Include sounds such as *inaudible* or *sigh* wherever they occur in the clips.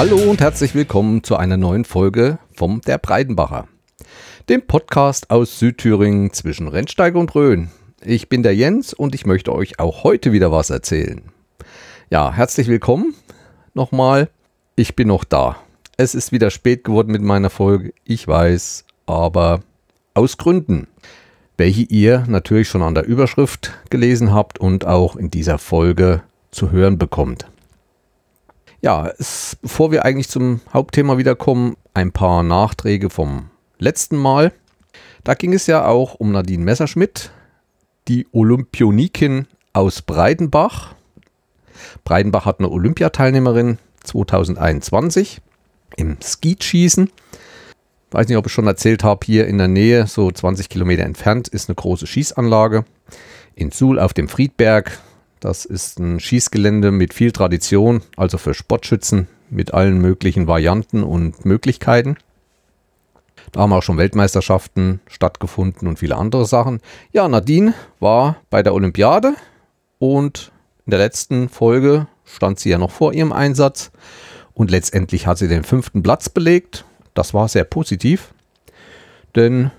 Hallo und herzlich willkommen zu einer neuen Folge vom Der Breidenbacher, dem Podcast aus Südthüringen zwischen Rennsteiger und Rhön. Ich bin der Jens und ich möchte euch auch heute wieder was erzählen. Ja, herzlich willkommen nochmal. Ich bin noch da. Es ist wieder spät geworden mit meiner Folge, ich weiß, aber aus Gründen, welche ihr natürlich schon an der Überschrift gelesen habt und auch in dieser Folge zu hören bekommt. Ja, es, bevor wir eigentlich zum Hauptthema wiederkommen, ein paar Nachträge vom letzten Mal. Da ging es ja auch um Nadine Messerschmidt, die Olympionikin aus Breidenbach. Breidenbach hat eine Olympiateilnehmerin 2021 im Skeetschießen. Weiß nicht, ob ich schon erzählt habe, hier in der Nähe, so 20 Kilometer entfernt, ist eine große Schießanlage. In Suhl auf dem Friedberg. Das ist ein Schießgelände mit viel Tradition, also für Sportschützen mit allen möglichen Varianten und Möglichkeiten. Da haben auch schon Weltmeisterschaften stattgefunden und viele andere Sachen. Ja, Nadine war bei der Olympiade und in der letzten Folge stand sie ja noch vor ihrem Einsatz und letztendlich hat sie den fünften Platz belegt. Das war sehr positiv, denn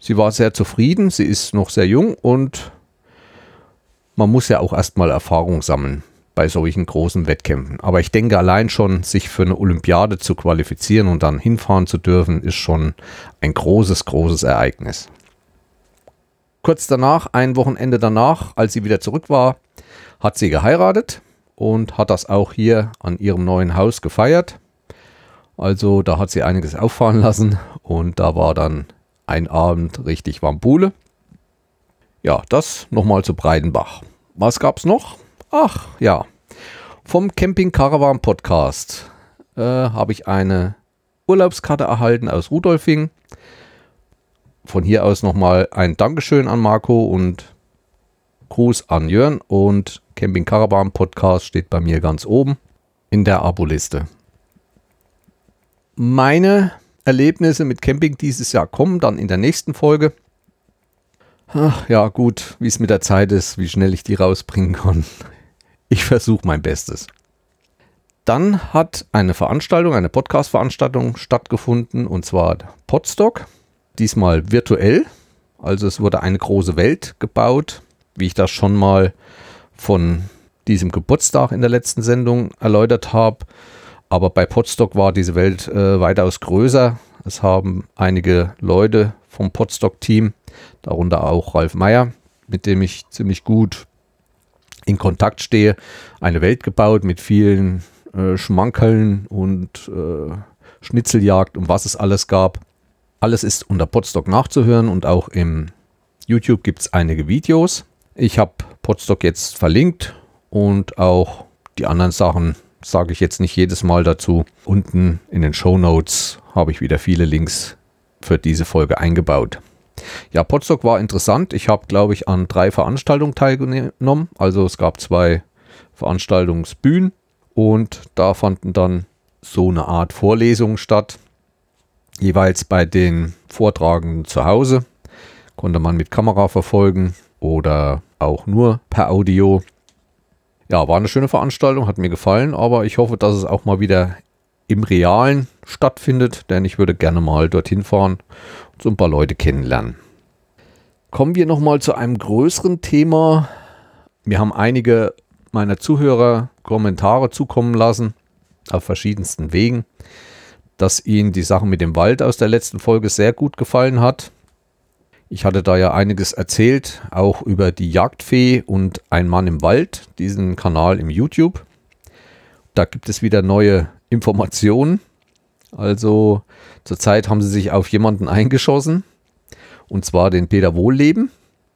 sie war sehr zufrieden. Sie ist noch sehr jung und man muss ja auch erstmal Erfahrung sammeln bei solchen großen Wettkämpfen. Aber ich denke, allein schon sich für eine Olympiade zu qualifizieren und dann hinfahren zu dürfen, ist schon ein großes, großes Ereignis. Kurz danach, ein Wochenende danach, als sie wieder zurück war, hat sie geheiratet und hat das auch hier an ihrem neuen Haus gefeiert. Also da hat sie einiges *laughs* auffahren lassen und da war dann ein Abend richtig Wambule. Ja, das nochmal zu Breidenbach. Was gab's noch? Ach ja, vom Camping Caravan Podcast äh, habe ich eine Urlaubskarte erhalten aus Rudolfing. Von hier aus nochmal ein Dankeschön an Marco und Gruß an Jörn und Camping Caravan Podcast steht bei mir ganz oben in der Abo-Liste. Meine Erlebnisse mit Camping dieses Jahr kommen dann in der nächsten Folge. Ach, ja, gut, wie es mit der Zeit ist, wie schnell ich die rausbringen kann. Ich versuche mein Bestes. Dann hat eine Veranstaltung, eine Podcast-Veranstaltung stattgefunden und zwar Podstock. Diesmal virtuell. Also es wurde eine große Welt gebaut wie ich das schon mal von diesem Geburtstag in der letzten Sendung erläutert habe. Aber bei Podstock war diese Welt äh, weitaus größer. Es haben einige Leute vom Podstock-Team, darunter auch Ralf Meyer, mit dem ich ziemlich gut in Kontakt stehe, eine Welt gebaut mit vielen äh, Schmankeln und äh, Schnitzeljagd und was es alles gab. Alles ist unter Podstock nachzuhören und auch im YouTube gibt es einige Videos. Ich habe Podstock jetzt verlinkt und auch die anderen Sachen sage ich jetzt nicht jedes Mal dazu. Unten in den Show Notes habe ich wieder viele Links für diese Folge eingebaut. Ja, Podstock war interessant. Ich habe, glaube ich, an drei Veranstaltungen teilgenommen. Also es gab zwei Veranstaltungsbühnen und da fanden dann so eine Art Vorlesungen statt. Jeweils bei den Vortragenden zu Hause konnte man mit Kamera verfolgen oder auch nur per Audio. Ja, war eine schöne Veranstaltung, hat mir gefallen, aber ich hoffe, dass es auch mal wieder im Realen stattfindet, denn ich würde gerne mal dorthin fahren und so ein paar Leute kennenlernen. Kommen wir nochmal zu einem größeren Thema. Wir haben einige meiner Zuhörer Kommentare zukommen lassen, auf verschiedensten Wegen, dass ihnen die Sache mit dem Wald aus der letzten Folge sehr gut gefallen hat. Ich hatte da ja einiges erzählt, auch über die Jagdfee und Ein Mann im Wald, diesen Kanal im YouTube. Da gibt es wieder neue Informationen. Also zurzeit haben sie sich auf jemanden eingeschossen, und zwar den Peter Wohlleben.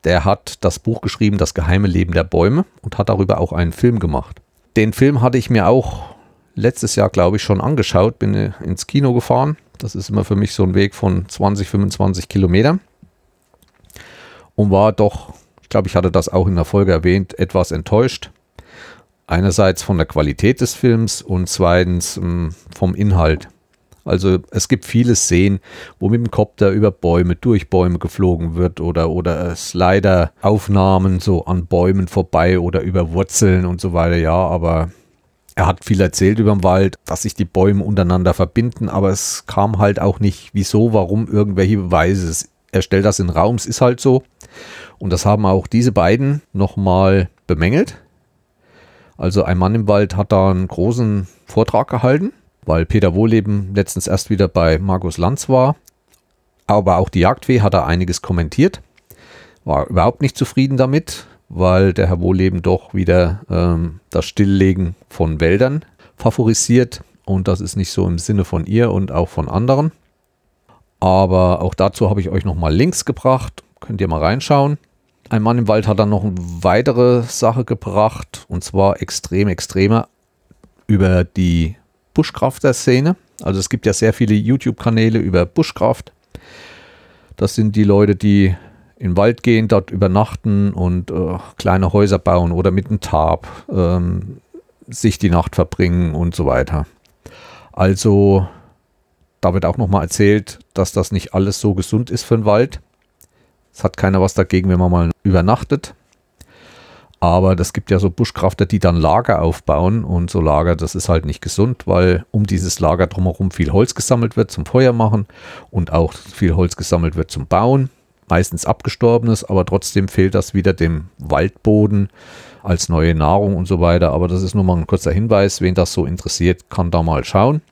Der hat das Buch geschrieben, Das geheime Leben der Bäume, und hat darüber auch einen Film gemacht. Den Film hatte ich mir auch letztes Jahr, glaube ich, schon angeschaut, bin ins Kino gefahren. Das ist immer für mich so ein Weg von 20, 25 Kilometern und war doch, ich glaube, ich hatte das auch in der Folge erwähnt, etwas enttäuscht. Einerseits von der Qualität des Films und zweitens ähm, vom Inhalt. Also es gibt viele Szenen, wo mit dem Kopter über Bäume, durch Bäume geflogen wird oder, oder Slider-Aufnahmen so an Bäumen vorbei oder über Wurzeln und so weiter. Ja, aber Er hat viel erzählt über den Wald, dass sich die Bäume untereinander verbinden, aber es kam halt auch nicht, wieso, warum, irgendwelche Beweise. Er stellt das in den Raum, es ist halt so. Und das haben auch diese beiden nochmal bemängelt. Also ein Mann im Wald hat da einen großen Vortrag gehalten, weil Peter Wohleben letztens erst wieder bei Markus Lanz war. Aber auch die Jagdfee hat da einiges kommentiert. War überhaupt nicht zufrieden damit, weil der Herr Wohleben doch wieder ähm, das Stilllegen von Wäldern favorisiert. Und das ist nicht so im Sinne von ihr und auch von anderen. Aber auch dazu habe ich euch nochmal Links gebracht. Könnt ihr mal reinschauen. Ein Mann im Wald hat dann noch eine weitere Sache gebracht. Und zwar extrem, extremer über die Buschkrafter-Szene. Also es gibt ja sehr viele YouTube-Kanäle über Buschkraft. Das sind die Leute, die in den Wald gehen, dort übernachten und äh, kleine Häuser bauen oder mit einem Tarp ähm, sich die Nacht verbringen und so weiter. Also da wird auch nochmal erzählt, dass das nicht alles so gesund ist für den Wald. Es hat keiner was dagegen, wenn man mal übernachtet. Aber das gibt ja so Buschkrafter, die dann Lager aufbauen und so Lager, das ist halt nicht gesund, weil um dieses Lager drumherum viel Holz gesammelt wird zum Feuer machen und auch viel Holz gesammelt wird zum Bauen meistens abgestorbenes, aber trotzdem fehlt das wieder dem Waldboden als neue Nahrung und so weiter. Aber das ist nur mal ein kurzer Hinweis. Wen das so interessiert, kann da mal schauen.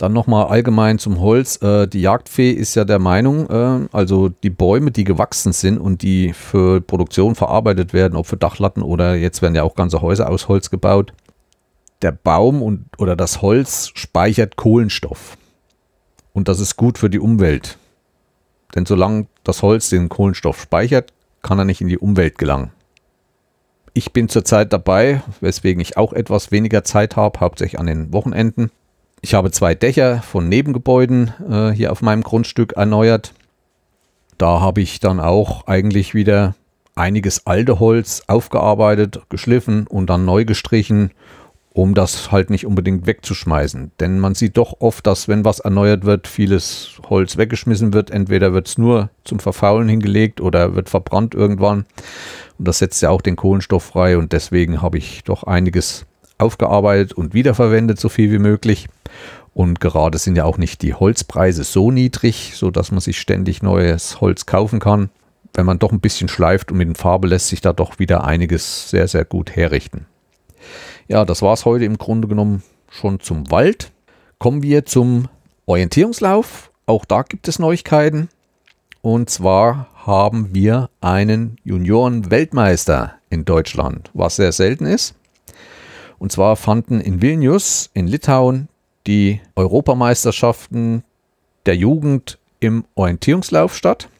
Dann nochmal allgemein zum Holz. Äh, die Jagdfee ist ja der Meinung, äh, also die Bäume, die gewachsen sind und die für Produktion verarbeitet werden, ob für Dachlatten oder jetzt werden ja auch ganze Häuser aus Holz gebaut. Der Baum und, oder das Holz speichert Kohlenstoff. Und das ist gut für die Umwelt. Denn solange das Holz den Kohlenstoff speichert, kann er nicht in die Umwelt gelangen. Ich bin zurzeit dabei, weswegen ich auch etwas weniger Zeit habe, hauptsächlich an den Wochenenden. Ich habe zwei Dächer von Nebengebäuden äh, hier auf meinem Grundstück erneuert. Da habe ich dann auch eigentlich wieder einiges alte Holz aufgearbeitet, geschliffen und dann neu gestrichen um das halt nicht unbedingt wegzuschmeißen. Denn man sieht doch oft, dass wenn was erneuert wird, vieles Holz weggeschmissen wird. Entweder wird es nur zum Verfaulen hingelegt oder wird verbrannt irgendwann. Und das setzt ja auch den Kohlenstoff frei und deswegen habe ich doch einiges aufgearbeitet und wiederverwendet, so viel wie möglich. Und gerade sind ja auch nicht die Holzpreise so niedrig, sodass man sich ständig neues Holz kaufen kann. Wenn man doch ein bisschen schleift und mit den Farbe lässt sich da doch wieder einiges sehr, sehr gut herrichten. Ja, das war es heute im Grunde genommen schon zum Wald. Kommen wir zum Orientierungslauf. Auch da gibt es Neuigkeiten. Und zwar haben wir einen Junioren-Weltmeister in Deutschland, was sehr selten ist. Und zwar fanden in Vilnius in Litauen die Europameisterschaften der Jugend im Orientierungslauf statt.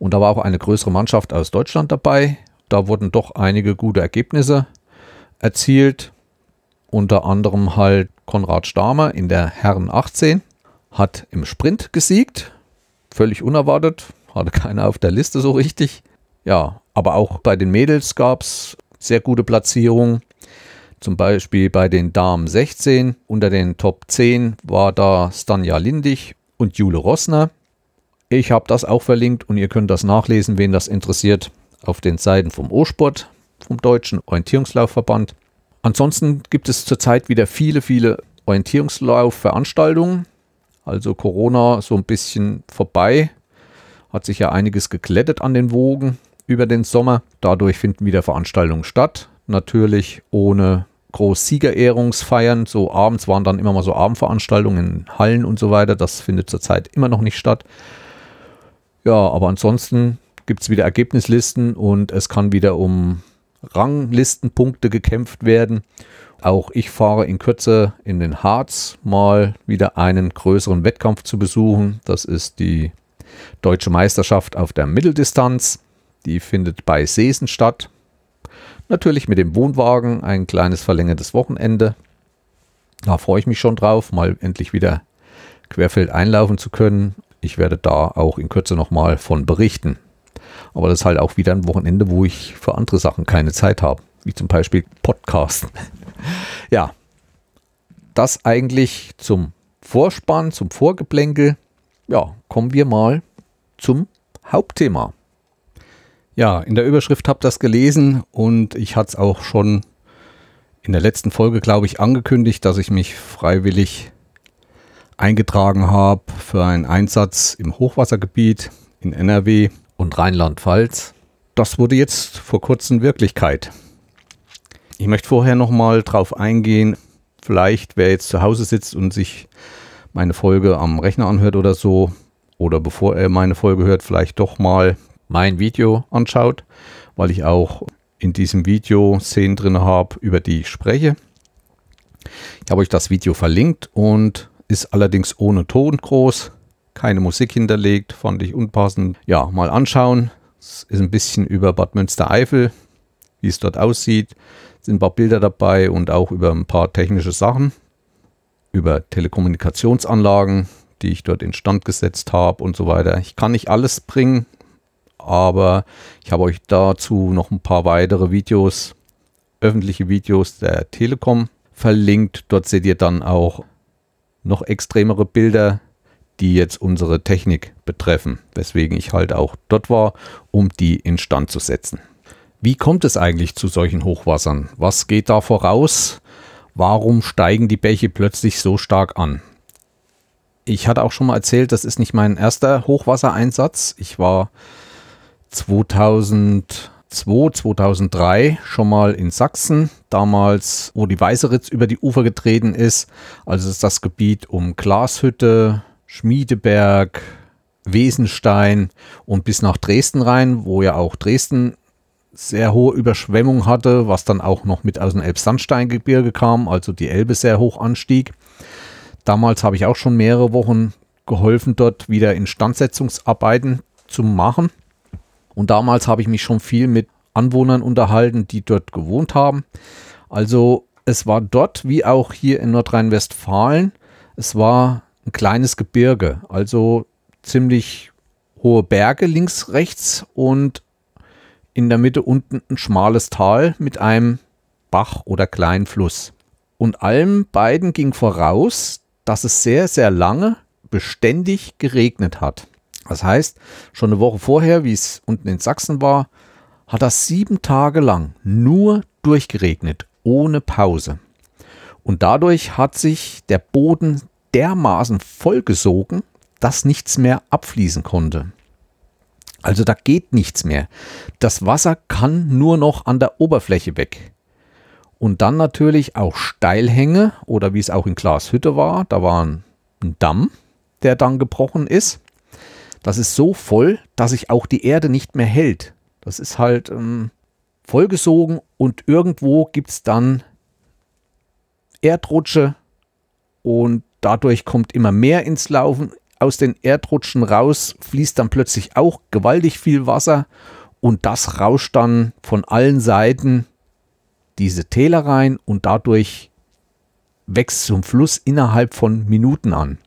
Und da war auch eine größere Mannschaft aus Deutschland dabei. Da wurden doch einige gute Ergebnisse erzielt. Unter anderem halt Konrad Stamer in der Herren 18 hat im Sprint gesiegt. Völlig unerwartet. Hatte keiner auf der Liste so richtig. Ja, aber auch bei den Mädels gab es sehr gute Platzierungen. Zum Beispiel bei den Damen 16. Unter den Top 10 war da Stanja Lindig und Jule Rossner. Ich habe das auch verlinkt und ihr könnt das nachlesen, wen das interessiert, auf den Seiten vom O-Sport vom Deutschen Orientierungslaufverband. Ansonsten gibt es zurzeit wieder viele, viele Orientierungslaufveranstaltungen. Also Corona so ein bisschen vorbei. Hat sich ja einiges geklettet an den Wogen über den Sommer. Dadurch finden wieder Veranstaltungen statt. Natürlich ohne groß Siegerehrungsfeiern. So abends waren dann immer mal so Abendveranstaltungen in Hallen und so weiter. Das findet zurzeit immer noch nicht statt. Ja, aber ansonsten gibt es wieder Ergebnislisten und es kann wieder um Ranglistenpunkte gekämpft werden. Auch ich fahre in Kürze in den Harz mal wieder einen größeren Wettkampf zu besuchen. Das ist die Deutsche Meisterschaft auf der Mitteldistanz. Die findet bei Seesen statt. Natürlich mit dem Wohnwagen, ein kleines verlängertes Wochenende. Da freue ich mich schon drauf, mal endlich wieder querfeld einlaufen zu können. Ich werde da auch in Kürze nochmal von berichten. Aber das ist halt auch wieder ein Wochenende, wo ich für andere Sachen keine Zeit habe, wie zum Beispiel Podcasten. *laughs* ja, das eigentlich zum Vorspann, zum Vorgeplänkel. Ja, kommen wir mal zum Hauptthema. Ja, in der Überschrift habt ihr das gelesen und ich hatte es auch schon in der letzten Folge, glaube ich, angekündigt, dass ich mich freiwillig eingetragen habe für einen Einsatz im Hochwassergebiet in NRW und Rheinland-Pfalz. Das wurde jetzt vor kurzem Wirklichkeit. Ich möchte vorher noch mal drauf eingehen, vielleicht wer jetzt zu Hause sitzt und sich meine Folge am Rechner anhört oder so, oder bevor er meine Folge hört, vielleicht doch mal mein Video anschaut, weil ich auch in diesem Video Szenen drin habe, über die ich spreche. Ich habe euch das Video verlinkt und ist allerdings ohne Ton groß, keine Musik hinterlegt, fand ich unpassend. Ja, mal anschauen. Es ist ein bisschen über Bad Münstereifel, wie es dort aussieht. Es sind ein paar Bilder dabei und auch über ein paar technische Sachen, über Telekommunikationsanlagen, die ich dort instand gesetzt habe und so weiter. Ich kann nicht alles bringen, aber ich habe euch dazu noch ein paar weitere Videos, öffentliche Videos der Telekom verlinkt. Dort seht ihr dann auch noch extremere Bilder, die jetzt unsere Technik betreffen, weswegen ich halt auch dort war, um die instand zu setzen. Wie kommt es eigentlich zu solchen Hochwassern? Was geht da voraus? Warum steigen die Bäche plötzlich so stark an? Ich hatte auch schon mal erzählt, das ist nicht mein erster Hochwassereinsatz. Ich war 2002, 2003 schon mal in Sachsen, damals, wo die Weißeritz über die Ufer getreten ist. Also ist das Gebiet um Glashütte, Schmiedeberg, Wesenstein und bis nach Dresden rein, wo ja auch Dresden sehr hohe Überschwemmung hatte, was dann auch noch mit aus dem Elbsandsteingebirge kam, also die Elbe sehr hoch anstieg. Damals habe ich auch schon mehrere Wochen geholfen, dort wieder Instandsetzungsarbeiten zu machen. Und damals habe ich mich schon viel mit Anwohnern unterhalten, die dort gewohnt haben. Also es war dort wie auch hier in Nordrhein-Westfalen, es war ein kleines Gebirge, also ziemlich hohe Berge links, rechts und in der Mitte unten ein schmales Tal mit einem Bach oder kleinen Fluss. Und allen beiden ging voraus, dass es sehr, sehr lange beständig geregnet hat. Das heißt, schon eine Woche vorher, wie es unten in Sachsen war, hat das sieben Tage lang nur durchgeregnet, ohne Pause. Und dadurch hat sich der Boden dermaßen vollgesogen, dass nichts mehr abfließen konnte. Also da geht nichts mehr. Das Wasser kann nur noch an der Oberfläche weg. Und dann natürlich auch Steilhänge oder wie es auch in Glashütte war, da war ein Damm, der dann gebrochen ist. Das ist so voll, dass sich auch die Erde nicht mehr hält. Das ist halt ähm, vollgesogen und irgendwo gibt es dann Erdrutsche und dadurch kommt immer mehr ins Laufen. Aus den Erdrutschen raus fließt dann plötzlich auch gewaltig viel Wasser und das rauscht dann von allen Seiten diese Täler rein und dadurch wächst zum Fluss innerhalb von Minuten an.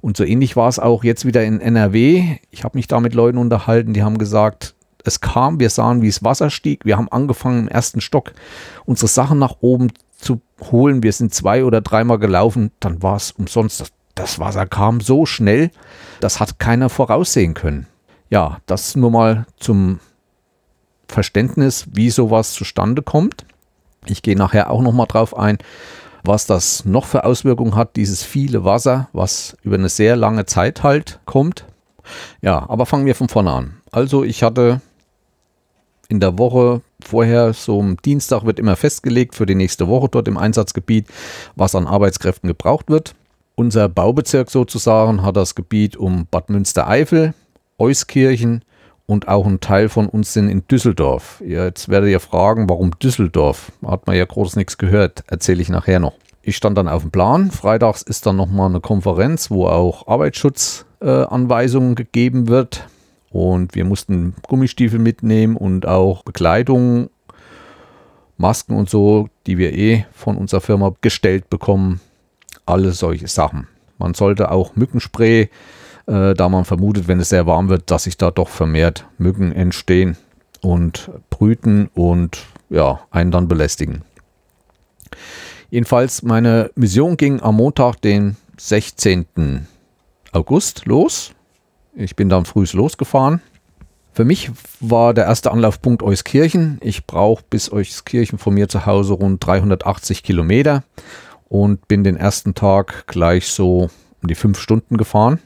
Und so ähnlich war es auch jetzt wieder in NRW. Ich habe mich da mit Leuten unterhalten, die haben gesagt, es kam, wir sahen, wie es Wasser stieg. Wir haben angefangen im ersten Stock unsere Sachen nach oben zu holen. Wir sind zwei oder dreimal gelaufen, dann war es umsonst. Das, das Wasser kam so schnell, das hat keiner voraussehen können. Ja, das nur mal zum Verständnis, wie sowas zustande kommt. Ich gehe nachher auch noch mal drauf ein, was das noch für Auswirkungen hat, dieses viele Wasser, was über eine sehr lange Zeit halt kommt. Ja, aber fangen wir von vorne an. Also ich hatte in der Woche vorher, so am Dienstag wird immer festgelegt für die nächste Woche dort im Einsatzgebiet, was an Arbeitskräften gebraucht wird. Unser Baubezirk sozusagen hat das Gebiet um Bad Münstereifel, Euskirchen und auch ein Teil von uns sind in Düsseldorf. Jetzt werdet ihr fragen, warum Düsseldorf? Hat man ja groß nichts gehört, erzähle ich nachher noch. Ich stand dann auf dem Plan. Freitags ist dann nochmal eine Konferenz, wo auch Arbeitsschutzanweisungen äh, gegeben wird. Und wir mussten Gummistiefel mitnehmen und auch Bekleidung, Masken und so, die wir eh von unserer Firma gestellt bekommen. Alle solche Sachen. Man sollte auch Mückenspray äh, da man vermutet, wenn es sehr warm wird, dass sich da doch vermehrt Mücken entstehen und brüten und ja, einen dann belästigen. Jedenfalls, meine Mission ging am Montag, den 16. August los. Ich bin dann früh losgefahren. Für mich war der erste Anlaufpunkt Euskirchen. Ich brauche bis Euskirchen von mir zu Hause rund 380 Kilometer und bin den ersten Tag gleich so um die fünf Stunden gefahren.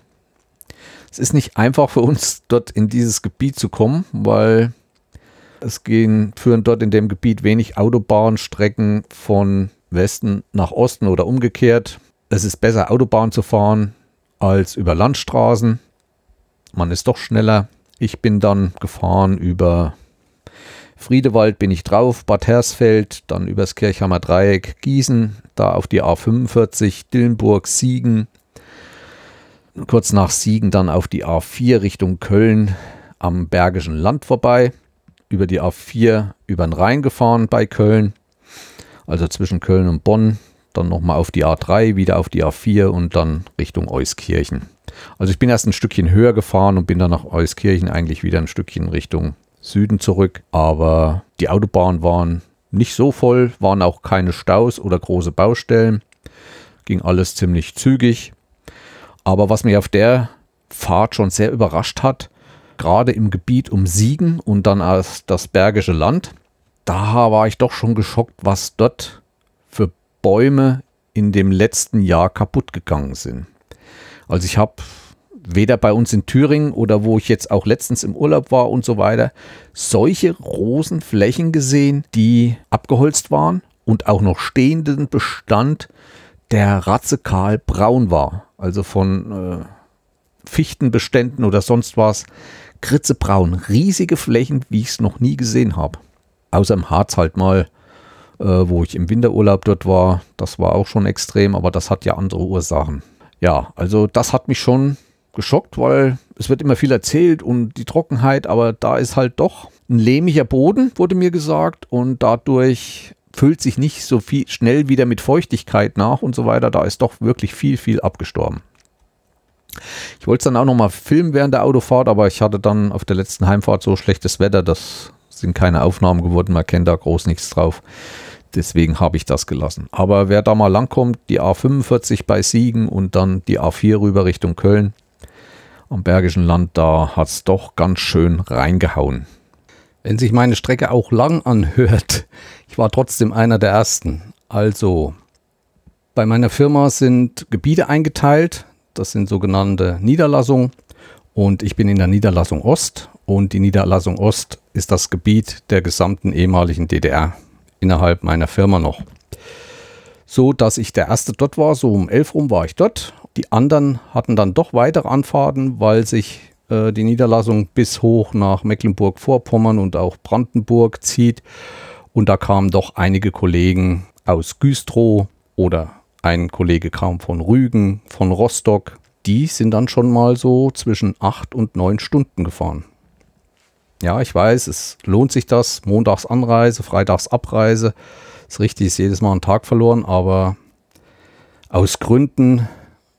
Es ist nicht einfach für uns, dort in dieses Gebiet zu kommen, weil es gehen, führen dort in dem Gebiet wenig Autobahnstrecken von Westen nach Osten oder umgekehrt. Es ist besser, Autobahn zu fahren als über Landstraßen. Man ist doch schneller. Ich bin dann gefahren über Friedewald bin ich drauf, Bad Hersfeld, dann übers Kirchhammer Dreieck, Gießen, da auf die A45, Dillenburg, Siegen, kurz nach Siegen dann auf die A4 Richtung Köln am Bergischen Land vorbei, über die A4 über den Rhein gefahren bei Köln, also zwischen Köln und Bonn, dann nochmal auf die A3, wieder auf die A4 und dann Richtung Euskirchen. Also ich bin erst ein Stückchen höher gefahren und bin dann nach Euskirchen eigentlich wieder ein Stückchen Richtung Süden zurück. Aber die Autobahnen waren nicht so voll, waren auch keine Staus oder große Baustellen. Ging alles ziemlich zügig. Aber was mich auf der Fahrt schon sehr überrascht hat, gerade im Gebiet um Siegen und dann als das Bergische Land, da war ich doch schon geschockt, was dort für Bäume in dem letzten Jahr kaputt gegangen sind. Also ich habe weder bei uns in Thüringen oder wo ich jetzt auch letztens im Urlaub war und so weiter, solche Rosenflächen gesehen, die abgeholzt waren und auch noch stehenden Bestand, der ratzekal braun war. Also von äh, Fichtenbeständen oder sonst was. Kritzebraun. Riesige Flächen, wie ich es noch nie gesehen habe. Außer im Harz halt mal, äh, wo ich im Winterurlaub dort war. Das war auch schon extrem, aber das hat ja andere Ursachen. Ja, also das hat mich schon geschockt, weil es wird immer viel erzählt und die Trockenheit, aber da ist halt doch ein lehmiger Boden, wurde mir gesagt, und dadurch füllt sich nicht so viel schnell wieder mit Feuchtigkeit nach und so weiter. Da ist doch wirklich viel, viel abgestorben. Ich wollte es dann auch nochmal filmen während der Autofahrt, aber ich hatte dann auf der letzten Heimfahrt so schlechtes Wetter, das sind keine Aufnahmen geworden, man kennt da groß nichts drauf. Deswegen habe ich das gelassen. Aber wer da mal langkommt, die A45 bei Siegen und dann die A4 rüber Richtung Köln, am Bergischen Land, da hat es doch ganz schön reingehauen. Wenn sich meine Strecke auch lang anhört, ich war trotzdem einer der Ersten. Also, bei meiner Firma sind Gebiete eingeteilt, das sind sogenannte Niederlassungen und ich bin in der Niederlassung Ost und die Niederlassung Ost ist das Gebiet der gesamten ehemaligen DDR innerhalb meiner Firma noch. So dass ich der Erste dort war, so um elf rum war ich dort die anderen hatten dann doch weitere Anfahrten, weil sich äh, die Niederlassung bis hoch nach Mecklenburg-Vorpommern und auch Brandenburg zieht. Und da kamen doch einige Kollegen aus Güstrow oder ein Kollege kam von Rügen, von Rostock. Die sind dann schon mal so zwischen acht und neun Stunden gefahren. Ja, ich weiß, es lohnt sich das. Montags Anreise, Freitags Abreise. Ist richtig, ist jedes Mal ein Tag verloren, aber aus Gründen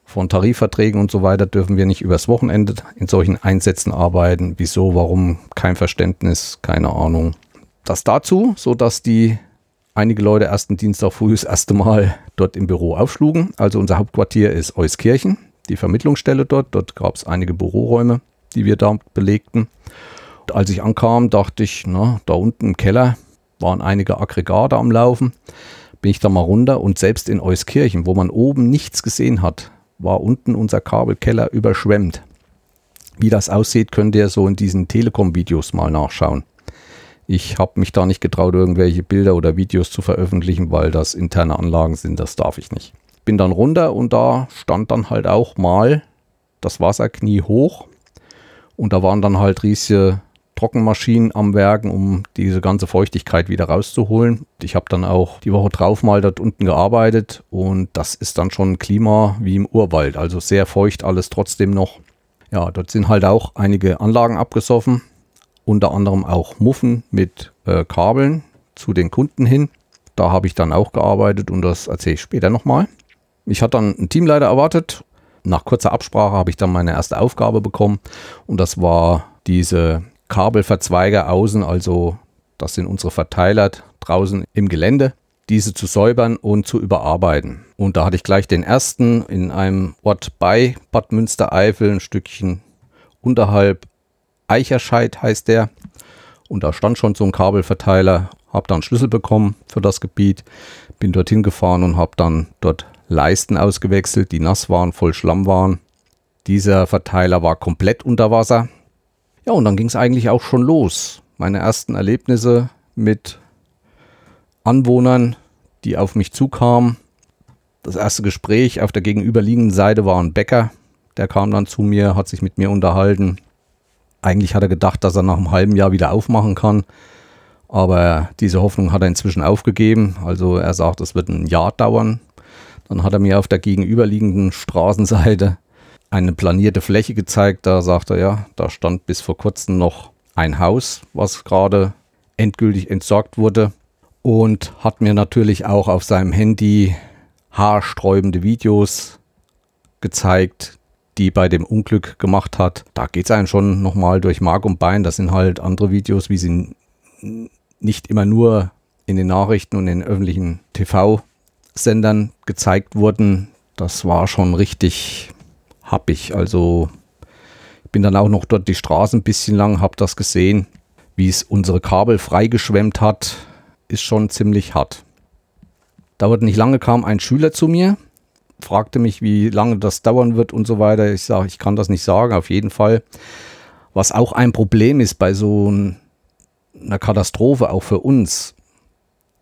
von Tarifverträgen und so weiter dürfen wir nicht übers Wochenende in solchen Einsätzen arbeiten. Wieso, warum, kein Verständnis, keine Ahnung. Das dazu, so dass die einige Leute ersten Dienstag früh das erste Mal dort im Büro aufschlugen. Also unser Hauptquartier ist Euskirchen, die Vermittlungsstelle dort. Dort gab es einige Büroräume, die wir da belegten. Und als ich ankam, dachte ich, na, da unten im Keller waren einige Aggregate am Laufen. Bin ich da mal runter und selbst in Euskirchen, wo man oben nichts gesehen hat, war unten unser Kabelkeller überschwemmt. Wie das aussieht, könnt ihr so in diesen Telekom-Videos mal nachschauen. Ich habe mich da nicht getraut, irgendwelche Bilder oder Videos zu veröffentlichen, weil das interne Anlagen sind, das darf ich nicht. Bin dann runter und da stand dann halt auch mal das Wasser knie hoch und da waren dann halt riesige Trockenmaschinen am Werken, um diese ganze Feuchtigkeit wieder rauszuholen. Ich habe dann auch die Woche drauf mal dort unten gearbeitet und das ist dann schon Klima wie im Urwald, also sehr feucht alles trotzdem noch. Ja, dort sind halt auch einige Anlagen abgesoffen, unter anderem auch Muffen mit äh, Kabeln zu den Kunden hin. Da habe ich dann auch gearbeitet und das erzähle ich später nochmal. Ich hatte dann einen Teamleiter erwartet. Nach kurzer Absprache habe ich dann meine erste Aufgabe bekommen und das war diese Kabelverzweiger außen, also das sind unsere Verteiler draußen im Gelände, diese zu säubern und zu überarbeiten. Und da hatte ich gleich den ersten in einem Ort bei Bad Münstereifel, ein Stückchen unterhalb Eicherscheid heißt der. Und da stand schon so ein Kabelverteiler. Habe dann Schlüssel bekommen für das Gebiet. Bin dorthin gefahren und habe dann dort Leisten ausgewechselt, die nass waren, voll Schlamm waren. Dieser Verteiler war komplett unter Wasser. Ja, und dann ging es eigentlich auch schon los. Meine ersten Erlebnisse mit Anwohnern, die auf mich zukamen. Das erste Gespräch auf der gegenüberliegenden Seite war ein Bäcker. Der kam dann zu mir, hat sich mit mir unterhalten. Eigentlich hat er gedacht, dass er nach einem halben Jahr wieder aufmachen kann. Aber diese Hoffnung hat er inzwischen aufgegeben. Also er sagt, es wird ein Jahr dauern. Dann hat er mir auf der gegenüberliegenden Straßenseite eine planierte Fläche gezeigt. Da sagt er, ja, da stand bis vor kurzem noch ein Haus, was gerade endgültig entsorgt wurde. Und hat mir natürlich auch auf seinem Handy haarsträubende Videos gezeigt, die bei dem Unglück gemacht hat. Da geht es einem schon nochmal durch Mark und Bein. Das sind halt andere Videos, wie sie nicht immer nur in den Nachrichten und in öffentlichen TV-Sendern gezeigt wurden. Das war schon richtig happig. Also ich bin dann auch noch dort die Straße ein bisschen lang, habe das gesehen, wie es unsere Kabel freigeschwemmt hat. Ist schon ziemlich hart. Dauert nicht lange, kam ein Schüler zu mir, fragte mich, wie lange das dauern wird und so weiter. Ich sage, ich kann das nicht sagen, auf jeden Fall. Was auch ein Problem ist bei so einer Katastrophe, auch für uns.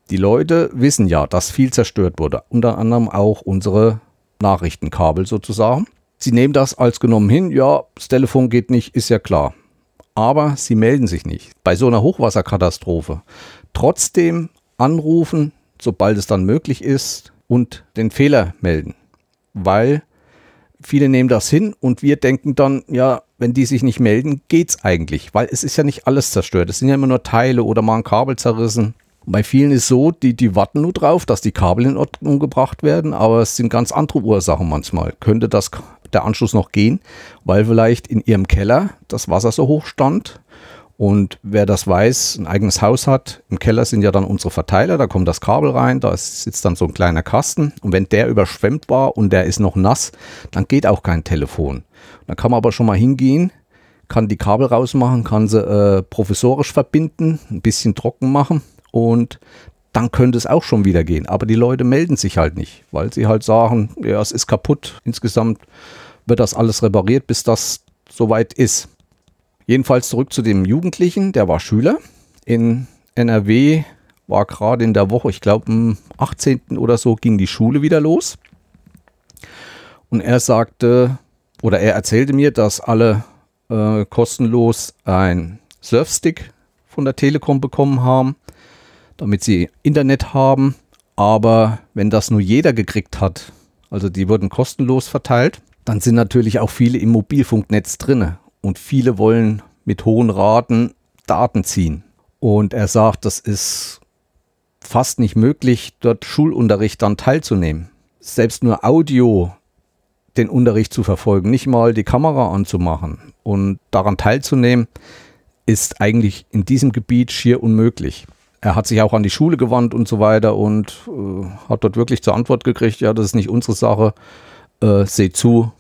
Die Leute wissen ja, dass viel zerstört wurde, unter anderem auch unsere Nachrichtenkabel sozusagen. Sie nehmen das als genommen hin, ja, das Telefon geht nicht, ist ja klar. Aber sie melden sich nicht. Bei so einer Hochwasserkatastrophe trotzdem anrufen, sobald es dann möglich ist und den Fehler melden. Weil viele nehmen das hin und wir denken dann, ja, wenn die sich nicht melden, geht's eigentlich, weil es ist ja nicht alles zerstört. Es sind ja immer nur Teile oder mal ein Kabel zerrissen. Bei vielen ist so, die, die warten nur drauf, dass die Kabel in Ordnung gebracht werden, aber es sind ganz andere Ursachen manchmal. Könnte das der Anschluss noch gehen, weil vielleicht in ihrem Keller das Wasser so hoch stand. Und wer das weiß, ein eigenes Haus hat, im Keller sind ja dann unsere Verteiler, da kommt das Kabel rein, da sitzt dann so ein kleiner Kasten. Und wenn der überschwemmt war und der ist noch nass, dann geht auch kein Telefon. Dann kann man aber schon mal hingehen, kann die Kabel rausmachen, kann sie äh, provisorisch verbinden, ein bisschen trocken machen und dann könnte es auch schon wieder gehen. Aber die Leute melden sich halt nicht, weil sie halt sagen, ja, es ist kaputt. Insgesamt wird das alles repariert, bis das soweit ist. Jedenfalls zurück zu dem Jugendlichen, der war Schüler. In NRW war gerade in der Woche, ich glaube am 18. oder so, ging die Schule wieder los. Und er sagte, oder er erzählte mir, dass alle äh, kostenlos ein Surfstick von der Telekom bekommen haben, damit sie Internet haben. Aber wenn das nur jeder gekriegt hat, also die wurden kostenlos verteilt, dann sind natürlich auch viele im Mobilfunknetz drinne und viele wollen mit hohen Raten Daten ziehen. Und er sagt, das ist fast nicht möglich, dort Schulunterricht dann teilzunehmen. Selbst nur Audio den Unterricht zu verfolgen, nicht mal die Kamera anzumachen und daran teilzunehmen, ist eigentlich in diesem Gebiet schier unmöglich. Er hat sich auch an die Schule gewandt und so weiter und äh, hat dort wirklich zur Antwort gekriegt, ja, das ist nicht unsere Sache, äh, seh zu,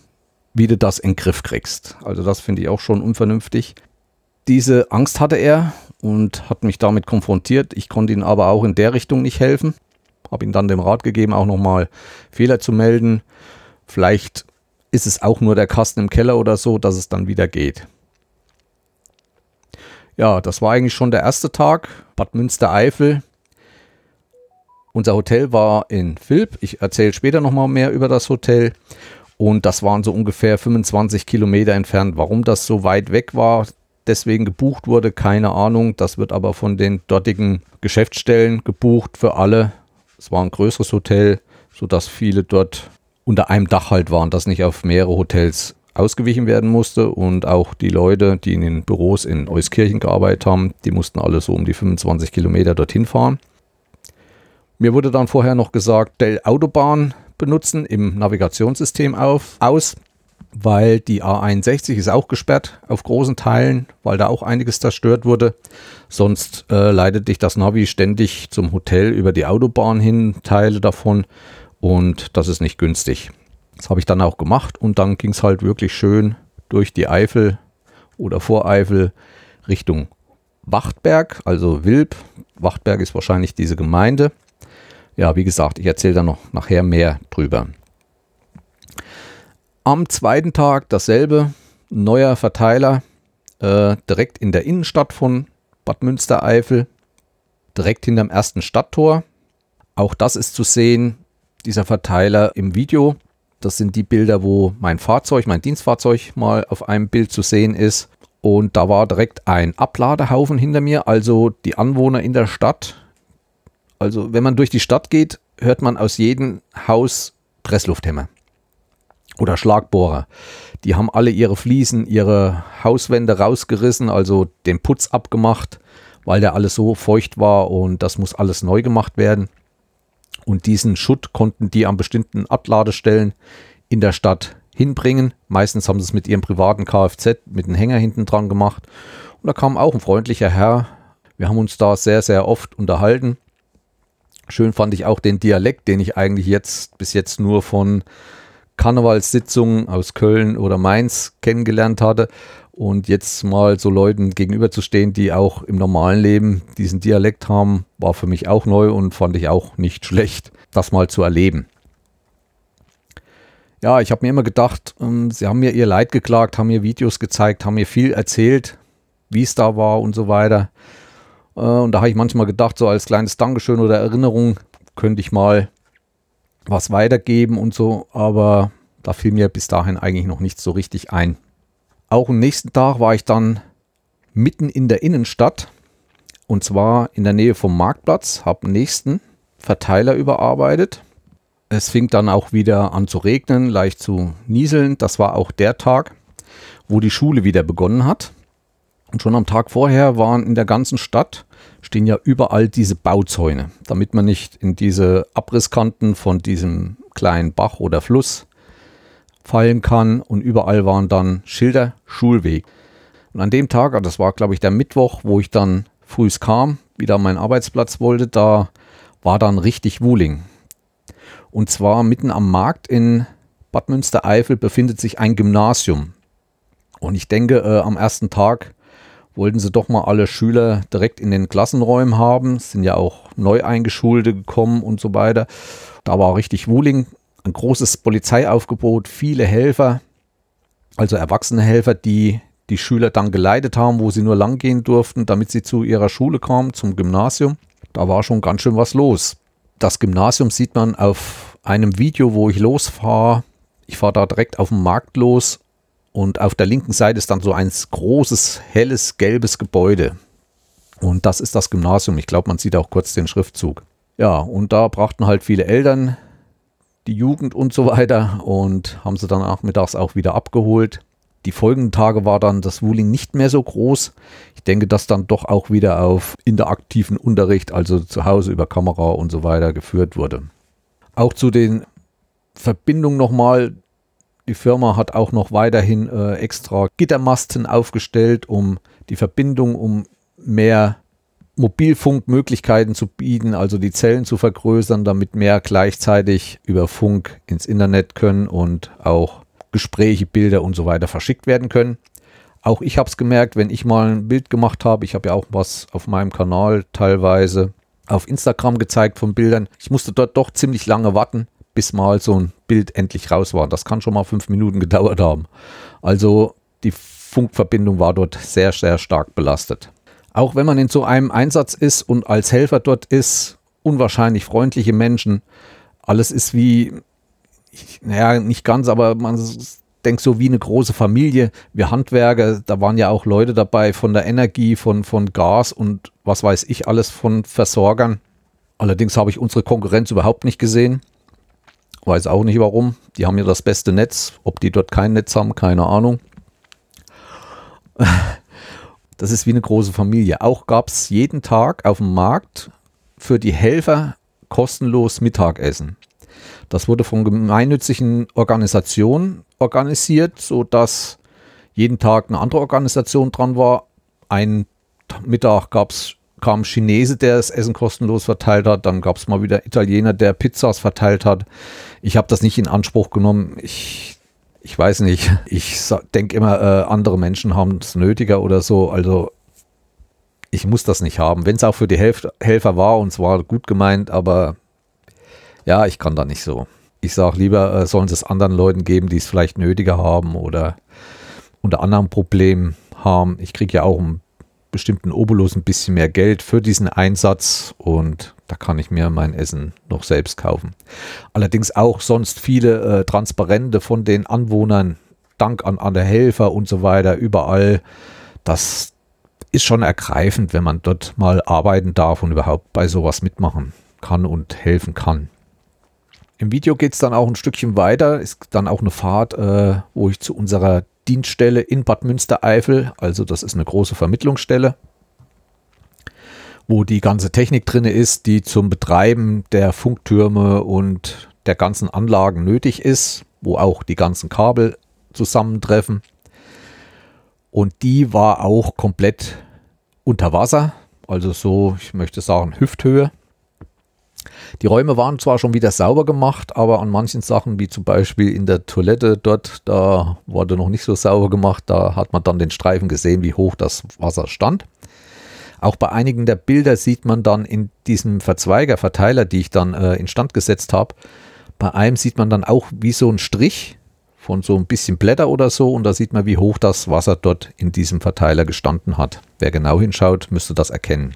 wie du das in den Griff kriegst. Also das finde ich auch schon unvernünftig. Diese Angst hatte er und hat mich damit konfrontiert. Ich konnte ihm aber auch in der Richtung nicht helfen. Habe ihm dann den Rat gegeben, auch nochmal Fehler zu melden. Vielleicht ist es auch nur der Kasten im Keller oder so, dass es dann wieder geht. Ja, das war eigentlich schon der erste Tag. Bad Münstereifel. Unser Hotel war in Vilp. Ich erzähle später nochmal mehr über das Hotel. Und das waren so ungefähr 25 Kilometer entfernt. Warum das so weit weg war, deswegen gebucht wurde, keine Ahnung. Das wird aber von den dortigen Geschäftsstellen gebucht für alle. Es war ein größeres Hotel, sodass viele dort unter einem Dach halt waren, dass nicht auf mehrere Hotels ausgewichen werden musste. Und auch die Leute, die in den Büros in Euskirchen gearbeitet haben, die mussten alle so um die 25 Kilometer dorthin fahren. Mir wurde dann vorher noch gesagt, Dell Autobahn benutzen im Navigationssystem auf, aus, weil die A61 ist auch gesperrt auf großen Teilen, weil da auch einiges zerstört wurde. Sonst äh, leitet dich das Navi ständig zum Hotel über die Autobahn hin, Teile davon und das ist nicht günstig. Das habe ich dann auch gemacht und dann ging es halt wirklich schön durch die Eifel oder Voreifel Richtung Wachtberg, also Wilb. Wachtberg ist wahrscheinlich diese Gemeinde. Ja, wie gesagt, ich erzähle da noch nachher mehr drüber. Am zweiten Tag dasselbe, neuer Verteiler, äh, direkt in der Innenstadt von Bad Münstereifel, direkt hinterm ersten Stadttor. Auch das ist zu sehen, dieser Verteiler im Video. Das sind die Bilder, wo mein Fahrzeug, mein Dienstfahrzeug mal auf einem Bild zu sehen ist. Und da war direkt ein Abladehaufen hinter mir, also die Anwohner in der Stadt. Also wenn man durch die Stadt geht, hört man aus jedem Haus Presslufthämmer oder Schlagbohrer. Die haben alle ihre Fliesen, ihre Hauswände rausgerissen, also den Putz abgemacht, weil der alles so feucht war und das muss alles neu gemacht werden. Und diesen Schutt konnten die an bestimmten Abladestellen in der Stadt hinbringen. Meistens haben sie es mit ihrem privaten Kfz mit einem Hänger hinten dran gemacht. Und da kam auch ein freundlicher Herr. Wir haben uns da sehr, sehr oft unterhalten. Schön fand ich auch den Dialekt, den ich eigentlich jetzt bis jetzt nur von Karnevalssitzungen aus Köln oder Mainz kennengelernt hatte. Und jetzt mal so Leuten gegenüberzustehen, die auch im normalen Leben diesen Dialekt haben, war für mich auch neu und fand ich auch nicht schlecht, das mal zu erleben ja, ich habe mir immer gedacht, ähm, sie haben mir ihr Leid geklagt, haben mir Videos gezeigt, haben mir viel erzählt, wie es da war und so weiter. Äh, und da habe ich manchmal gedacht, so als kleines Dankeschön oder Erinnerung könnte ich mal was weitergeben und so, aber da fiel mir bis dahin eigentlich noch nichts so richtig ein. Auch am nächsten Tag war ich dann mitten in der Innenstadt und zwar in der Nähe vom Marktplatz, habe den nächsten Verteiler überarbeitet es fing dann auch wieder an zu regnen, leicht zu nieseln. Das war auch der Tag, wo die Schule wieder begonnen hat. Und schon am Tag vorher waren in der ganzen Stadt, stehen ja überall diese Bauzäune, damit man nicht in diese Abrisskanten von diesem kleinen Bach oder Fluss fallen kann. Und überall waren dann Schilder Schulweg. Und an dem Tag, das war glaube ich der Mittwoch, wo ich dann frühs kam, wieder an meinen Arbeitsplatz wollte, da war dann richtig Wuling. Und zwar mitten am Markt in Bad Münstereifel befindet sich ein Gymnasium. Und ich denke, äh, am ersten Tag wollten sie doch mal alle Schüler direkt in den Klassenräumen haben. Es sind ja auch neu eingeschulte gekommen und so weiter. Da war richtig Wuling, ein großes Polizeiaufgebot, viele Helfer, also erwachsene Helfer, die die Schüler dann geleitet haben, wo sie nur lang gehen durften, damit sie zu ihrer Schule kamen, zum Gymnasium. Da war schon ganz schön was los das Gymnasium sieht man auf einem Video, wo ich losfahre. Ich fahre da direkt auf dem Markt los und auf der linken Seite ist dann so ein großes, helles, gelbes Gebäude. Und das ist das Gymnasium. Ich glaube, man sieht auch kurz den Schriftzug. Ja, und da brachten halt viele Eltern die Jugend und so weiter und haben sie dann nachmittags auch wieder abgeholt. Die folgenden Tage war dann das Wuling nicht mehr so groß. Ich denke, dass dann doch auch wieder auf interaktiven Unterricht, also zu Hause über Kamera und so weiter geführt wurde. Auch zu den Verbindungen nochmal. Die Firma hat auch noch weiterhin äh, extra Gittermasten aufgestellt, um die Verbindung, um mehr Mobilfunkmöglichkeiten zu bieten, also die Zellen zu vergrößern, damit mehr gleichzeitig über Funk ins Internet können und auch Gespräche, Bilder und so weiter verschickt werden können. Auch ich habe es gemerkt, wenn ich mal ein Bild gemacht habe, ich habe ja auch was auf meinem Kanal teilweise auf Instagram gezeigt von Bildern. Ich musste dort doch ziemlich lange warten, bis mal so ein Bild endlich raus war. Das kann schon mal fünf Minuten gedauert haben. Also die Funkverbindung war dort sehr, sehr stark belastet. Auch wenn man in so einem Einsatz ist und als Helfer dort ist, unwahrscheinlich freundliche Menschen, alles ist wie naja, nicht ganz, aber man denkt so wie eine große Familie. Wir Handwerker, da waren ja auch Leute dabei von der Energie, von, von Gas und was weiß ich alles von Versorgern. Allerdings habe ich unsere Konkurrenz überhaupt nicht gesehen. Weiß auch nicht warum. Die haben ja das beste Netz. Ob die dort kein Netz haben, keine Ahnung. *laughs* Das ist wie eine große Familie. Auch gab es jeden Tag auf dem Markt für die Helfer kostenlos Mittagessen. Das wurde von gemeinnützigen Organisationen organisiert, sodass jeden Tag eine andere Organisation dran war. Ein Mittag gab's, kam ein Chinese, der das Essen kostenlos verteilt hat. Dann gab es mal wieder Italiener, der Pizzas verteilt hat. Ich habe das nicht in Anspruch genommen. Ich, Ich weiß nicht. Ich denke immer, äh, andere Menschen haben es nötiger oder so. Also ich muss das nicht haben. Wenn es auch für die Helf Helfer war und es war gut gemeint, aber ja, ich kann da nicht so. Ich sage lieber, äh, sollen es anderen Leuten geben, die es vielleicht nötiger haben oder unter anderem Problemen haben. Ich kriege ja auch einen bestimmten Obolus ein bisschen mehr Geld für diesen Einsatz und da kann ich mir mein Essen noch selbst kaufen. Allerdings auch sonst viele äh, Transparente von den Anwohnern, Dank an, der Helfer und so weiter, überall. Das ist schon ergreifend, wenn man dort mal arbeiten darf und überhaupt bei sowas mitmachen kann und helfen kann. Im Video geht es dann auch ein Stückchen weiter, ist dann auch eine Fahrt, äh, wo ich zu unserer Dienststelle in Bad Münstereifel, also das ist eine große Vermittlungsstelle, wo die ganze Technik drin ist, die zum Betreiben der Funktürme und der ganzen Anlagen nötig ist, wo auch die ganzen Kabel zusammentreffen. Und die war auch komplett unter Wasser, also so, ich möchte sagen, Hüfthöhe. Die Räume waren zwar schon wieder sauber gemacht, aber an manchen Sachen, wie zum Beispiel in der Toilette dort, da wurde noch nicht so sauber gemacht. Da hat man dann den Streifen gesehen, wie hoch das Wasser stand. Auch bei einigen der Bilder sieht man dann in diesem Verzweigerverteiler, die ich dann äh, instand gesetzt habe, bei einem sieht man dann auch wie so ein Strich von so ein bisschen Blätter oder so und da sieht man, wie hoch das Wasser dort in diesem Verteiler gestanden hat. Wer genau hinschaut, müsste das erkennen.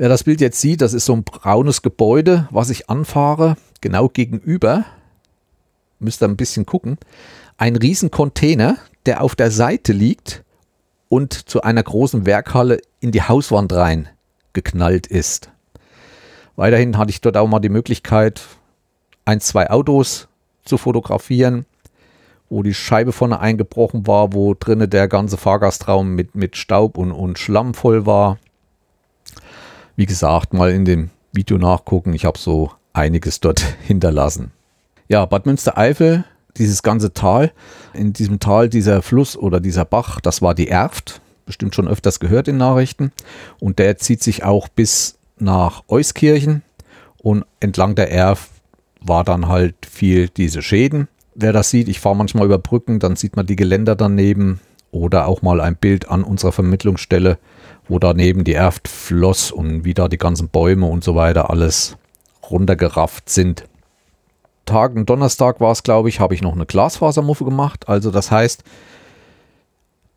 Wer das Bild jetzt sieht, das ist so ein braunes Gebäude, was ich anfahre, genau gegenüber. Müsst ihr ein bisschen gucken. Ein riesen Container, der auf der Seite liegt und zu einer großen Werkhalle in die Hauswand rein geknallt ist. Weiterhin hatte ich dort auch mal die Möglichkeit, ein, zwei Autos zu fotografieren, wo die Scheibe vorne eingebrochen war, wo drinnen der ganze Fahrgastraum mit, mit Staub und, und Schlamm voll war. Wie gesagt, mal in dem Video nachgucken. Ich habe so einiges dort *laughs* hinterlassen. Ja, Bad Münstereifel, dieses ganze Tal. In diesem Tal dieser Fluss oder dieser Bach, das war die Erft. Bestimmt schon öfters gehört in Nachrichten. Und der zieht sich auch bis nach Euskirchen. Und entlang der Erft war dann halt viel diese Schäden. Wer das sieht, ich fahre manchmal über Brücken, dann sieht man die Geländer daneben oder auch mal ein Bild an unserer Vermittlungsstelle wo daneben die Erft floss und wie da die ganzen Bäume und so weiter alles runtergerafft sind. Tag und Donnerstag war es, glaube ich, habe ich noch eine Glasfasermuffe gemacht. Also das heißt,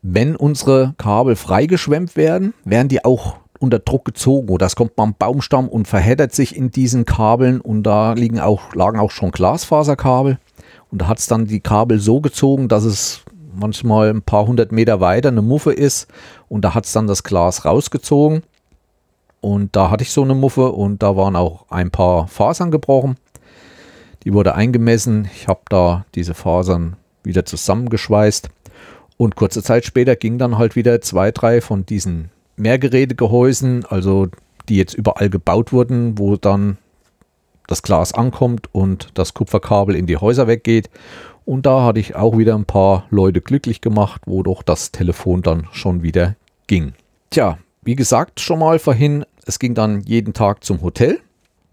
wenn unsere Kabel freigeschwemmt werden, werden die auch unter Druck gezogen oder das kommt beim Baumstamm und verheddert sich in diesen Kabeln und da liegen auch, lagen auch schon Glasfaserkabel und da hat es dann die Kabel so gezogen, dass es manchmal ein paar hundert Meter weiter eine Muffe ist und da hat es dann das Glas rausgezogen. Und da hatte ich so eine Muffe und da waren auch ein paar Fasern gebrochen. Die wurde eingemessen. Ich habe da diese Fasern wieder zusammengeschweißt. Und kurze Zeit später ging dann halt wieder zwei, drei von diesen Mehrgerätegehäusen, also die jetzt überall gebaut wurden, wo dann das Glas ankommt und das Kupferkabel in die Häuser weggeht. Und da hatte ich auch wieder ein paar Leute glücklich gemacht, wo doch das Telefon dann schon wieder ging. Tja, wie gesagt schon mal vorhin, es ging dann jeden Tag zum Hotel.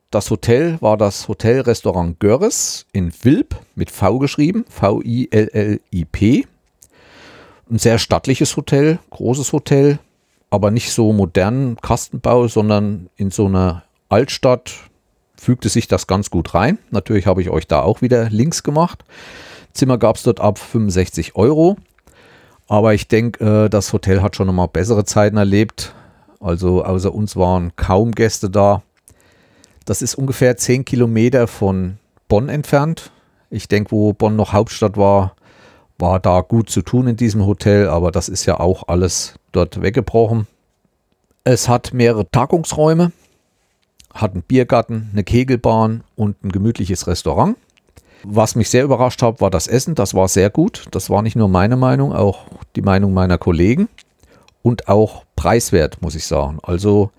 Das Hotel war das Hotelrestaurant Görres in Wilp mit V geschrieben, V-I-L-L-I-P. Ein sehr stattliches Hotel, großes Hotel, aber nicht so modernen Kastenbau, sondern in so einer Altstadt fügte sich das ganz gut rein. Natürlich habe ich euch da auch wieder Links gemacht. Zimmer gab es dort ab 65 Euro. Aber ich denke, äh, das Hotel hat schon nochmal bessere Zeiten erlebt. Also außer uns waren kaum Gäste da. Das ist ungefähr 10 Kilometer von Bonn entfernt. Ich denke, wo Bonn noch Hauptstadt war, war da gut zu tun in diesem Hotel, aber das ist ja auch alles dort weggebrochen. Es hat mehrere Tagungsräume, hat einen Biergarten, eine Kegelbahn und ein gemütliches Restaurant. Was mich sehr überrascht hat, war das Essen. Das war sehr gut. Das war nicht nur meine Meinung, auch die Meinung meiner Kollegen. Und auch preiswert, muss ich sagen. Also,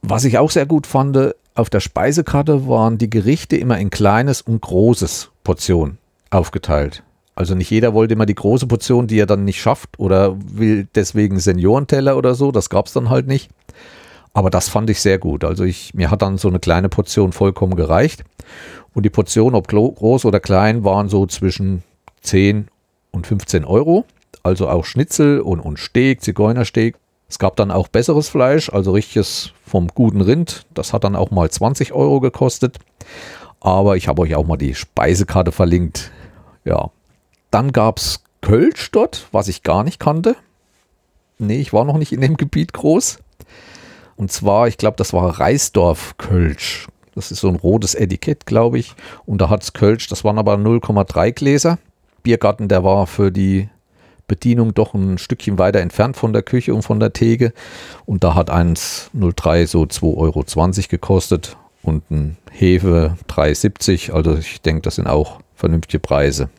was ich auch sehr gut fand, auf der Speisekarte waren die Gerichte immer in kleines und großes Portion aufgeteilt. Also nicht jeder wollte immer die große Portion, die er dann nicht schafft oder will deswegen Seniorenteller oder so. Das gab es dann halt nicht. Aber das fand ich sehr gut. Also ich, mir hat dann so eine kleine Portion vollkommen gereicht. Und die Portionen, ob groß oder klein, waren so zwischen 10 und 15 Euro. Also auch Schnitzel und, und Steak, Zigeunersteak. Es gab dann auch besseres Fleisch, also richtiges vom guten Rind. Das hat dann auch mal 20 Euro gekostet. Aber ich habe euch auch mal die Speisekarte verlinkt. Ja. Dann gab es Kölsch dort, was ich gar nicht kannte. Nee, ich war noch nicht in dem Gebiet groß. Und zwar, ich glaube, das war Reisdorf Kölsch. Das ist so ein rotes Etikett, glaube ich. Und da hat es Kölsch, das waren aber 0,3 Gläser. Biergarten, der war für die Bedienung doch ein Stückchen weiter entfernt von der Küche und von der Theke. Und da hat eins 03 so 2,20 Euro gekostet und ein Hefe 3,70. Also ich denke, das sind auch vernünftige Preise.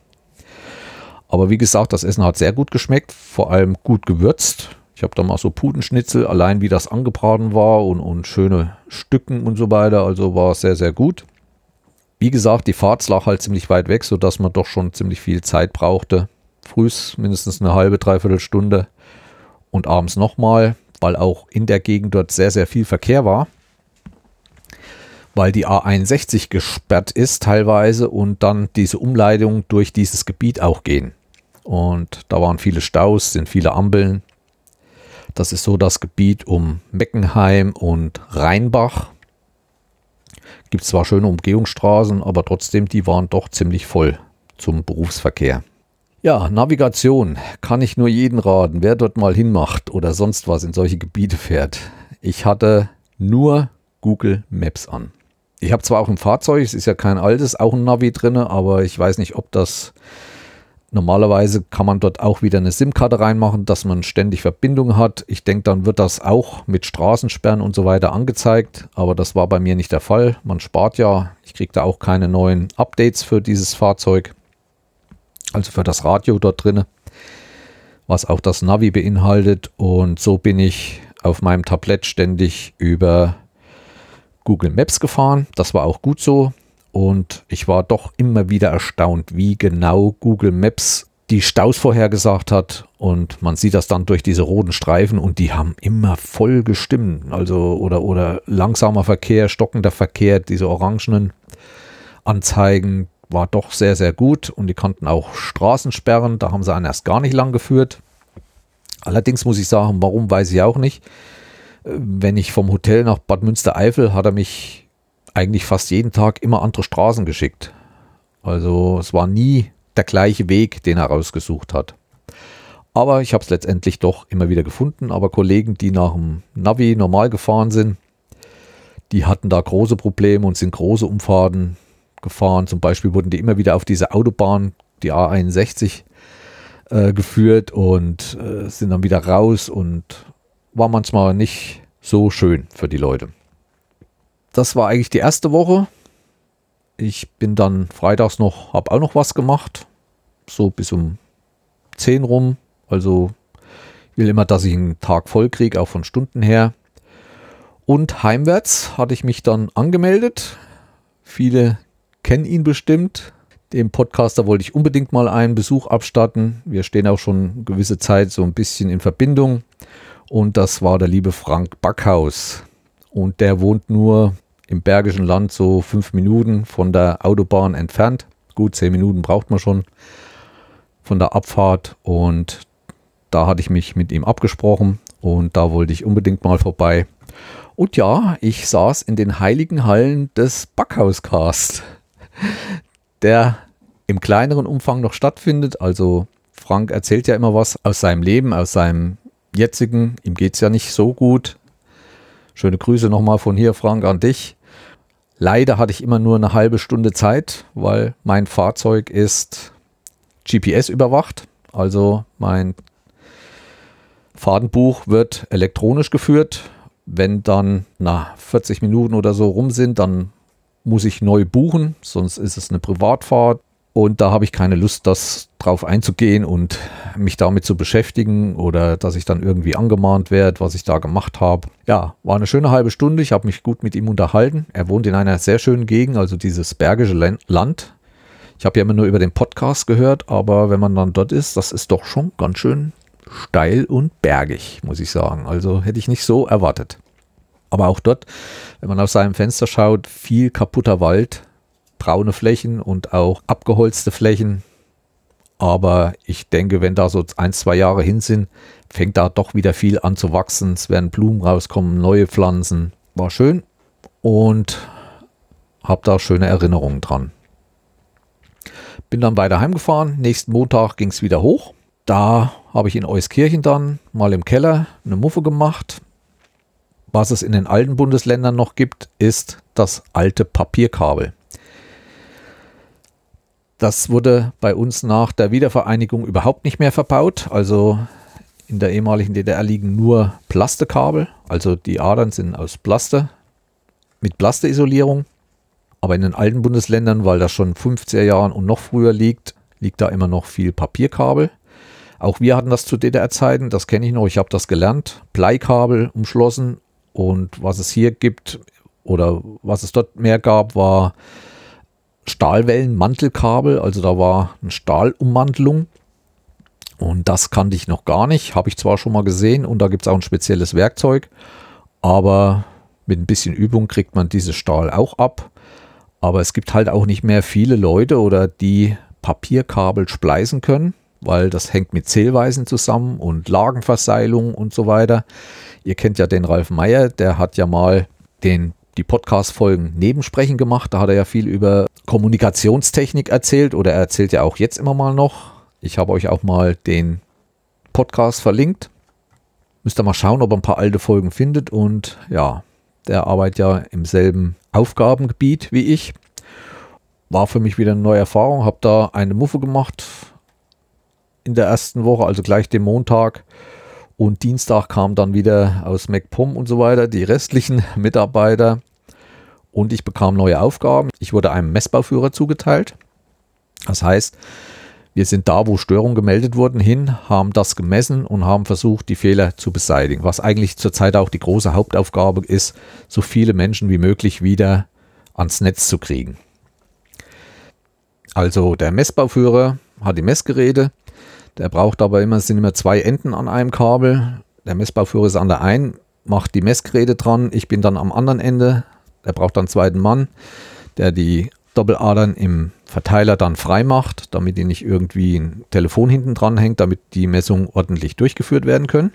Aber wie gesagt, das Essen hat sehr gut geschmeckt, vor allem gut gewürzt. Ich habe da mal so Putenschnitzel, allein wie das angebraten war und, und schöne Stücken und so weiter. Also war es sehr, sehr gut. Wie gesagt, die Fahrt lag halt ziemlich weit weg, sodass man doch schon ziemlich viel Zeit brauchte. Frühs mindestens eine halbe, dreiviertel Stunde und abends nochmal, weil auch in der Gegend dort sehr, sehr viel Verkehr war. Weil die A61 gesperrt ist teilweise und dann diese Umleitung durch dieses Gebiet auch gehen. Und da waren viele Staus, sind viele Ampeln. Das ist so das Gebiet um Meckenheim und Rheinbach. Gibt zwar schöne Umgehungsstraßen, aber trotzdem, die waren doch ziemlich voll zum Berufsverkehr. Ja, Navigation kann ich nur jeden raten, wer dort mal hinmacht oder sonst was in solche Gebiete fährt. Ich hatte nur Google Maps an. Ich habe zwar auch im Fahrzeug, es ist ja kein altes, auch ein Navi drin, aber ich weiß nicht, ob das Normalerweise kann man dort auch wieder eine SIM-Karte reinmachen, dass man ständig Verbindung hat. Ich denke, dann wird das auch mit Straßensperren und so weiter angezeigt, aber das war bei mir nicht der Fall. Man spart ja, ich kriege da auch keine neuen Updates für dieses Fahrzeug, also für das Radio dort drin, was auch das Navi beinhaltet. Und so bin ich auf meinem Tablet ständig über Google Maps gefahren. Das war auch gut so. Und ich war doch immer wieder erstaunt, wie genau Google Maps die Staus vorhergesagt hat. Und man sieht das dann durch diese roten Streifen und die haben immer voll gestimmt. Also, oder, oder langsamer Verkehr, stockender Verkehr, diese orangenen Anzeigen war doch sehr, sehr gut. Und die konnten auch Straßensperren, da haben sie einen erst gar nicht lang geführt. Allerdings muss ich sagen, warum weiß ich auch nicht. Äh, wenn ich vom Hotel nach Bad Münstereifel hat er mich eigentlich fast jeden Tag immer andere Straßen geschickt. Also es war nie der gleiche Weg, den er rausgesucht hat. Aber ich habe es letztendlich doch immer wieder gefunden. Aber Kollegen, die nach dem Navi normal gefahren sind, die hatten da große Probleme und sind große Umfahrten gefahren. Zum Beispiel wurden die immer wieder auf diese Autobahn, die A61, äh, geführt und äh, sind dann wieder raus und war manchmal nicht so schön für die Leute das war eigentlich die erste Woche. Ich bin dann freitags noch, habe auch noch was gemacht. So bis um 10 rum. Also ich will immer, dass ich einen Tag voll kriege, auch von Stunden her. Und heimwärts hatte ich mich dann angemeldet. Viele kennen ihn bestimmt. Dem Podcaster wollte ich unbedingt mal einen Besuch abstatten. Wir stehen auch schon eine gewisse Zeit so ein bisschen in Verbindung. Und das war der liebe Frank Backhaus. Und der wohnt nur im Bergischen Land so fünf Minuten von der Autobahn entfernt. Gut, zehn Minuten braucht man schon von der Abfahrt und da hatte ich mich mit ihm abgesprochen und da wollte ich unbedingt mal vorbei. Und ja, ich saß in den heiligen Hallen des Backhauscast, der im kleineren Umfang noch stattfindet. Also Frank erzählt ja immer was aus seinem Leben, aus seinem jetzigen. Ihm geht es ja nicht so gut. Schöne Grüße nochmal von hier, Frank, an dich. Leider hatte ich immer nur eine halbe Stunde Zeit, weil mein Fahrzeug ist GPS überwacht. Also mein Fahrtenbuch wird elektronisch geführt. Wenn dann na 40 Minuten oder so rum sind, dann muss ich neu buchen, sonst ist es eine Privatfahrt. Und da habe ich keine Lust, das drauf einzugehen und mich damit zu beschäftigen oder dass ich dann irgendwie angemahnt werde, was ich da gemacht habe. Ja, war eine schöne halbe Stunde. Ich habe mich gut mit ihm unterhalten. Er wohnt in einer sehr schönen Gegend, also dieses bergische Land. Ich habe ja immer nur über den Podcast gehört, aber wenn man dann dort ist, das ist doch schon ganz schön steil und bergig, muss ich sagen. Also hätte ich nicht so erwartet. Aber auch dort, wenn man aus seinem Fenster schaut, viel kaputter Wald, braune Flächen und auch abgeholzte Flächen. Aber ich denke, wenn da so ein, zwei Jahre hin sind, fängt da doch wieder viel an zu wachsen. Es werden Blumen rauskommen, neue Pflanzen. War schön und habe da schöne Erinnerungen dran. Bin dann weiter heimgefahren. Nächsten Montag ging es wieder hoch. Da habe ich in Euskirchen dann mal im Keller eine Muffe gemacht. Was es in den alten Bundesländern noch gibt, ist das alte Papierkabel. Das wurde bei uns nach der Wiedervereinigung überhaupt nicht mehr verbaut. Also in der ehemaligen DDR liegen nur Plastekabel. Also die Adern sind aus Plaste mit Plasteisolierung. Aber in den alten Bundesländern, weil das schon 50er Jahren und noch früher liegt, liegt da immer noch viel Papierkabel. Auch wir hatten das zu DDR-Zeiten, das kenne ich noch, ich habe das gelernt. Bleikabel umschlossen und was es hier gibt oder was es dort mehr gab, war Stahlwellen-Mantelkabel, also da war eine Stahlummantelung. Und das kannte ich noch gar nicht, habe ich zwar schon mal gesehen und da gibt es auch ein spezielles Werkzeug, aber mit ein bisschen Übung kriegt man dieses Stahl auch ab. Aber es gibt halt auch nicht mehr viele Leute oder die Papierkabel spleißen können, weil das hängt mit Zählweisen zusammen und Lagenverseilung und so weiter. Ihr kennt ja den Ralf Meyer, der hat ja mal den, die Podcast-Folgen Nebensprechen gemacht. Da hat er ja viel über Kommunikationstechnik erzählt oder er erzählt ja auch jetzt immer mal noch. Ich habe euch auch mal den Podcast verlinkt. Müsst ihr mal schauen, ob ihr ein paar alte Folgen findet. Und ja, der arbeitet ja im selben Aufgabengebiet wie ich. War für mich wieder eine neue Erfahrung. Habe da eine Muffe gemacht in der ersten Woche, also gleich den Montag. Und Dienstag kam dann wieder aus MacPom und so weiter die restlichen *laughs* Mitarbeiter. Und ich bekam neue Aufgaben. Ich wurde einem Messbauführer zugeteilt. Das heißt, wir sind da, wo Störungen gemeldet wurden, hin, haben das gemessen und haben versucht, die Fehler zu beseitigen. Was eigentlich zurzeit auch die große Hauptaufgabe ist, so viele Menschen wie möglich wieder ans Netz zu kriegen. Also der Messbauführer hat die Messgeräte. Der braucht aber immer, sind immer zwei Enden an einem Kabel. Der Messbauführer ist an der einen, macht die Messgeräte dran. Ich bin dann am anderen Ende. Er braucht dann einen zweiten Mann, der die Doppeladern im Verteiler dann frei macht, damit die nicht irgendwie ein Telefon hinten dran hängt, damit die Messungen ordentlich durchgeführt werden können.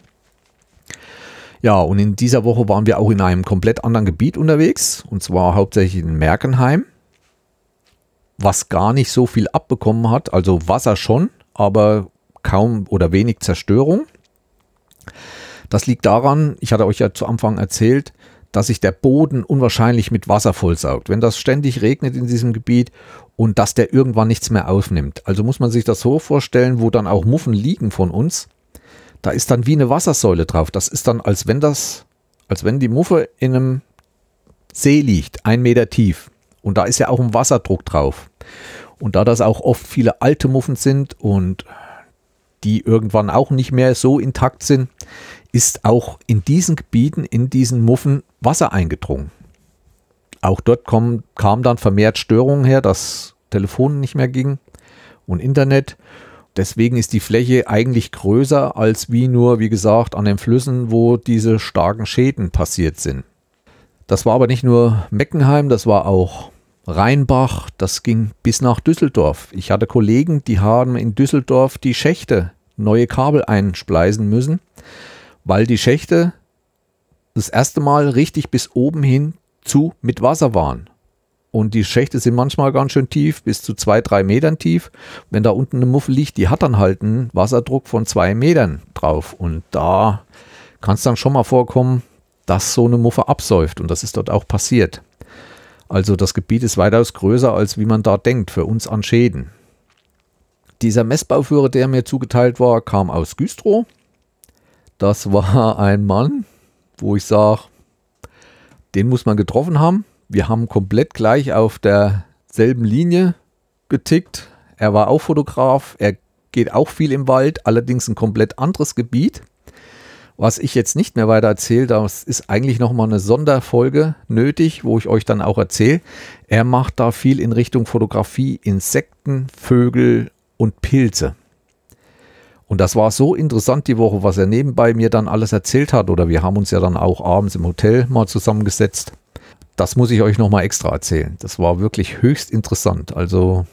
Ja, und in dieser Woche waren wir auch in einem komplett anderen Gebiet unterwegs, und zwar hauptsächlich in Merkenheim, was gar nicht so viel abbekommen hat, also Wasser schon, aber kaum oder wenig Zerstörung. Das liegt daran, ich hatte euch ja zu Anfang erzählt, dass sich der Boden unwahrscheinlich mit Wasser vollsaugt. Wenn das ständig regnet in diesem Gebiet und dass der irgendwann nichts mehr aufnimmt. Also muss man sich das so vorstellen, wo dann auch Muffen liegen von uns. Da ist dann wie eine Wassersäule drauf. Das ist dann, als wenn das, als wenn die Muffe in einem See liegt, ein Meter tief. Und da ist ja auch ein Wasserdruck drauf. Und da das auch oft viele alte Muffen sind und die irgendwann auch nicht mehr so intakt sind, ist auch in diesen Gebieten, in diesen Muffen Wasser eingedrungen. Auch dort kom, kam dann vermehrt Störungen her, dass Telefon nicht mehr ging und Internet. Deswegen ist die Fläche eigentlich größer als wie nur, wie gesagt, an den Flüssen, wo diese starken Schäden passiert sind. Das war aber nicht nur Meckenheim, das war auch Rheinbach, das ging bis nach Düsseldorf. Ich hatte Kollegen, die haben in Düsseldorf die Schächte neue Kabel einspleisen müssen, weil die Schächte das erste Mal richtig bis oben hin zu mit Wasser waren. Und die Schächte sind manchmal ganz schön tief, bis zu zwei, drei Metern tief. Wenn da unten eine Muffel liegt, die hat dann halt einen Wasserdruck von zwei Metern drauf. Und da kann es dann schon mal vorkommen, dass so eine Muffe absäuft. Und das ist dort auch passiert. Also das Gebiet ist weitaus größer, als wie man da denkt, für uns an Schäden. Dieser Messbauführer, der mir zugeteilt war, kam aus Güstrow. Das war ein Mann, wo ich sage, den muss man getroffen haben. Wir haben komplett gleich auf derselben Linie getickt. Er war auch Fotograf, er geht auch viel im Wald, allerdings ein komplett anderes Gebiet. Was ich jetzt nicht mehr weiter erzähle, das ist eigentlich nochmal eine Sonderfolge nötig, wo ich euch dann auch erzähle. Er macht da viel in Richtung Fotografie, Insekten, Vögel und Pilze. Und das war so interessant die Woche, was er nebenbei mir dann alles erzählt hat. Oder wir haben uns ja dann auch abends im Hotel mal zusammengesetzt. Das muss ich euch nochmal extra erzählen. Das war wirklich höchst interessant. Also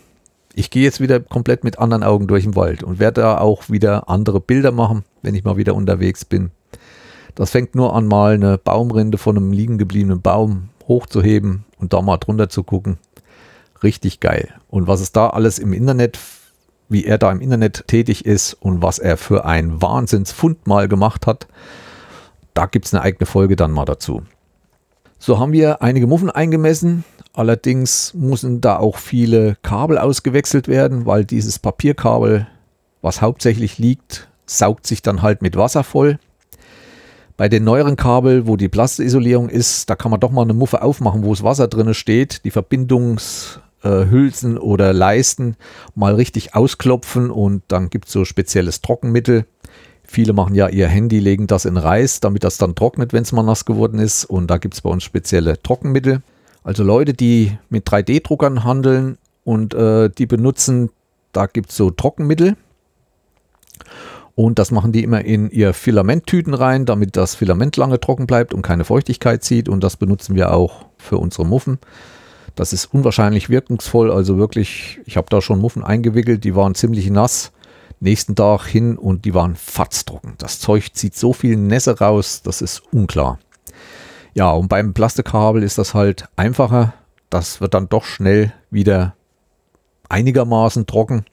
ich gehe jetzt wieder komplett mit anderen Augen durch den Wald und werde da auch wieder andere Bilder machen, wenn ich mal wieder unterwegs bin. Das fängt nur an, mal eine Baumrinde von einem liegen gebliebenen Baum hochzuheben und da mal drunter zu gucken. Richtig geil. Und was es da alles im Internet, wie er da im Internet tätig ist und was er für ein Wahnsinnsfund mal gemacht hat, da gibt es eine eigene Folge dann mal dazu. So haben wir einige Muffen eingemessen. Allerdings müssen da auch viele Kabel ausgewechselt werden, weil dieses Papierkabel, was hauptsächlich liegt, saugt sich dann halt mit Wasser voll. Bei den neueren Kabel, wo die Plastisolierung ist, da kann man doch mal eine Muffe aufmachen, wo das Wasser drin steht, die Verbindungshülsen äh, oder Leisten mal richtig ausklopfen und dann gibt es so spezielles Trockenmittel. Viele machen ja ihr Handy, legen das in Reis, damit das dann trocknet, wenn es mal nass geworden ist. Und da gibt es bei uns spezielle Trockenmittel. Also Leute, die mit 3D-Druckern handeln und äh, die benutzen, da gibt es so Trockenmittel. Und das machen die immer in ihr Filamenttüten rein, damit das Filament lange trocken bleibt und keine Feuchtigkeit zieht. Und das benutzen wir auch für unsere Muffen. Das ist unwahrscheinlich wirkungsvoll. Also wirklich, ich habe da schon Muffen eingewickelt, die waren ziemlich nass. Nächsten Tag hin und die waren fatztrocken. Das Zeug zieht so viel Nässe raus, das ist unklar. Ja, und beim Plastikkabel ist das halt einfacher. Das wird dann doch schnell wieder einigermaßen trocken.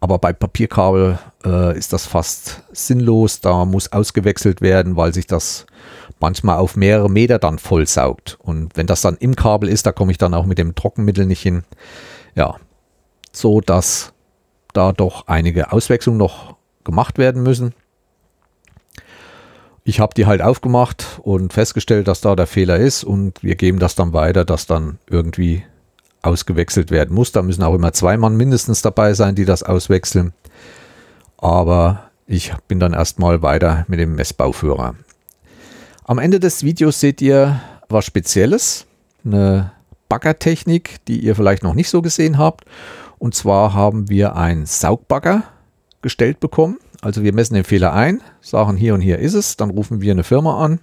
Aber bei Papierkabel äh, ist das fast sinnlos. Da muss ausgewechselt werden, weil sich das manchmal auf mehrere Meter dann vollsaugt. Und wenn das dann im Kabel ist, da komme ich dann auch mit dem Trockenmittel nicht hin. Ja, so dass da doch einige Auswechslungen noch gemacht werden müssen. Ich habe die halt aufgemacht und festgestellt, dass da der Fehler ist und wir geben das dann weiter, dass dann irgendwie ausgewechselt werden muss. Da müssen auch immer zwei Mann mindestens dabei sein, die das auswechseln. Aber ich bin dann erstmal weiter mit dem Messbauführer. Am Ende des Videos seht ihr was Spezielles, eine Baggertechnik, die ihr vielleicht noch nicht so gesehen habt. Und zwar haben wir einen Saugbagger gestellt bekommen. Also wir messen den Fehler ein, sagen hier und hier ist es, dann rufen wir eine Firma an,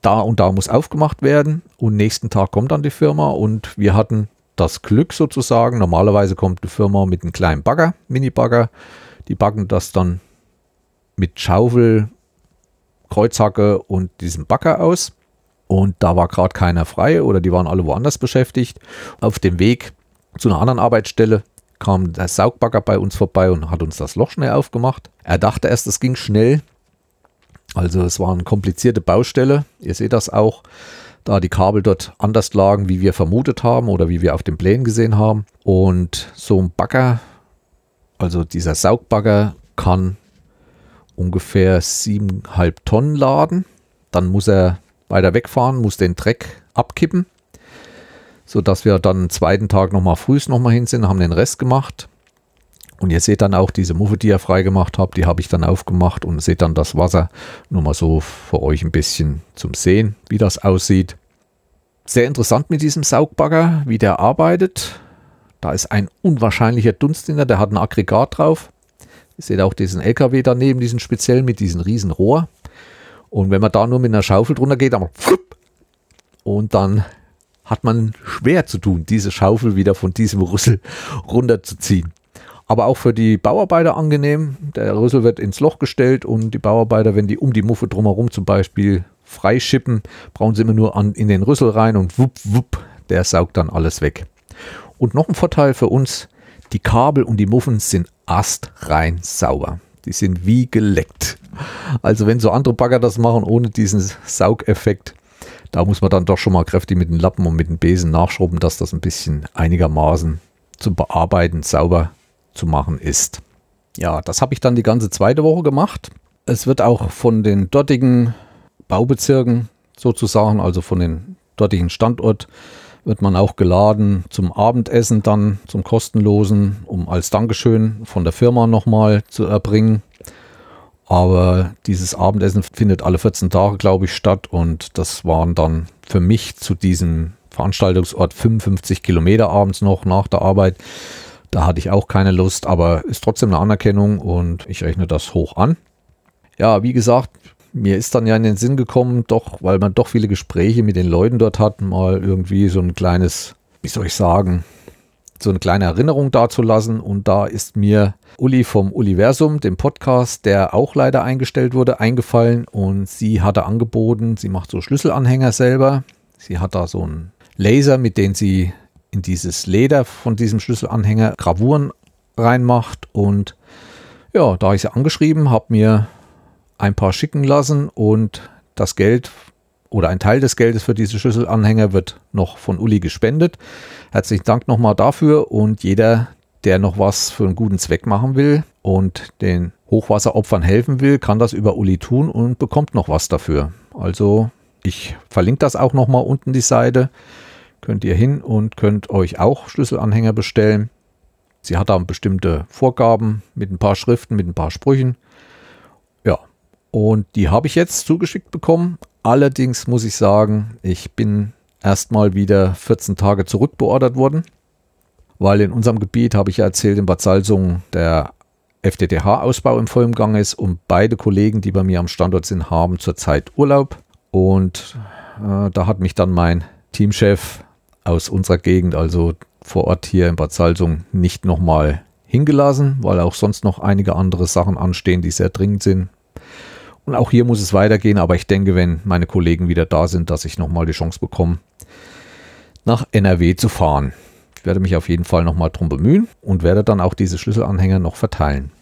da und da muss aufgemacht werden und nächsten Tag kommt dann die Firma und wir hatten das Glück sozusagen. Normalerweise kommt die Firma mit einem kleinen Bagger, Mini-Bagger. Die backen das dann mit Schaufel, Kreuzhacke und diesem Bagger aus. Und da war gerade keiner frei oder die waren alle woanders beschäftigt. Auf dem Weg zu einer anderen Arbeitsstelle kam der Saugbagger bei uns vorbei und hat uns das Loch schnell aufgemacht. Er dachte erst, es ging schnell, also es war eine komplizierte Baustelle. Ihr seht das auch, da die Kabel dort anders lagen, wie wir vermutet haben oder wie wir auf den Plänen gesehen haben. Und so ein Bagger, also dieser Saugbagger kann ungefähr 7,5 Tonnen laden. Dann muss er weiter wegfahren, muss den Dreck abkippen, sodass wir dann am zweiten Tag nochmal frühs nochmal hin sind, haben den Rest gemacht. Und ihr seht dann auch diese Muffe, die ihr freigemacht habt, die habe ich dann aufgemacht und seht dann das Wasser. Nur mal so für euch ein bisschen zum Sehen, wie das aussieht. Sehr interessant mit diesem Saugbagger, wie der arbeitet. Da ist ein unwahrscheinlicher Dunst hinter, der hat ein Aggregat drauf. Ihr seht auch diesen LKW daneben, diesen speziell mit diesem riesen Rohr. Und wenn man da nur mit einer Schaufel drunter geht, dann und dann hat man schwer zu tun, diese Schaufel wieder von diesem Rüssel runterzuziehen aber auch für die Bauarbeiter angenehm. Der Rüssel wird ins Loch gestellt und die Bauarbeiter, wenn die um die Muffe drumherum zum Beispiel freischippen, brauchen sie immer nur an, in den Rüssel rein und wupp, wupp, der saugt dann alles weg. Und noch ein Vorteil für uns, die Kabel und die Muffen sind astrein sauber. Die sind wie geleckt. Also wenn so andere Bagger das machen ohne diesen Saugeffekt, da muss man dann doch schon mal kräftig mit den Lappen und mit den Besen nachschrubben, dass das ein bisschen einigermaßen zum Bearbeiten sauber zu machen ist. Ja, das habe ich dann die ganze zweite Woche gemacht. Es wird auch von den dortigen Baubezirken sozusagen, also von den dortigen Standort, wird man auch geladen zum Abendessen dann, zum kostenlosen, um als Dankeschön von der Firma nochmal zu erbringen. Aber dieses Abendessen findet alle 14 Tage, glaube ich, statt und das waren dann für mich zu diesem Veranstaltungsort 55 Kilometer abends noch nach der Arbeit Da hatte ich auch keine Lust, aber ist trotzdem eine Anerkennung und ich rechne das hoch an. Ja, wie gesagt, mir ist dann ja in den Sinn gekommen, doch, weil man doch viele Gespräche mit den Leuten dort hat, mal irgendwie so ein kleines, wie soll ich sagen, so eine kleine Erinnerung dazulassen. Und da ist mir Uli vom Universum, dem Podcast, der auch leider eingestellt wurde, eingefallen. Und sie hatte angeboten, sie macht so Schlüsselanhänger selber. Sie hat da so einen Laser, mit dem sie in dieses Leder von diesem Schlüsselanhänger Gravuren reinmacht. Und ja, da ich sie angeschrieben, habe mir ein paar schicken lassen und das Geld oder ein Teil des Geldes für diese Schlüsselanhänger wird noch von Uli gespendet. Herzlichen Dank nochmal dafür und jeder, der noch was für einen guten Zweck machen will und den Hochwasseropfern helfen will, kann das über Uli tun und bekommt noch was dafür. Also ich verlinke das auch nochmal unten die Seite. Könnt ihr hin und könnt euch auch Schlüsselanhänger bestellen. Sie hat da bestimmte Vorgaben mit ein paar Schriften, mit ein paar Sprüchen. Und die habe ich jetzt zugeschickt bekommen. Allerdings muss ich sagen, ich bin erstmal wieder 14 Tage zurückbeordert worden, weil in unserem Gebiet, habe ich ja erzählt, in Bad Salzungen der FTTH-Ausbau im vollen Gang ist und beide Kollegen, die bei mir am Standort sind, haben zurzeit Urlaub. Und äh, da hat mich dann mein Teamchef aus unserer Gegend, also vor Ort hier in Bad Salzungen, nicht nochmal hingelassen, weil auch sonst noch einige andere Sachen anstehen, die sehr dringend sind. Und auch hier muss es weitergehen, aber ich denke, wenn meine Kollegen wieder da sind, dass ich nochmal die Chance bekomme, nach NRW zu fahren. Ich werde mich auf jeden Fall nochmal drum bemühen und werde dann auch diese Schlüsselanhänger noch verteilen.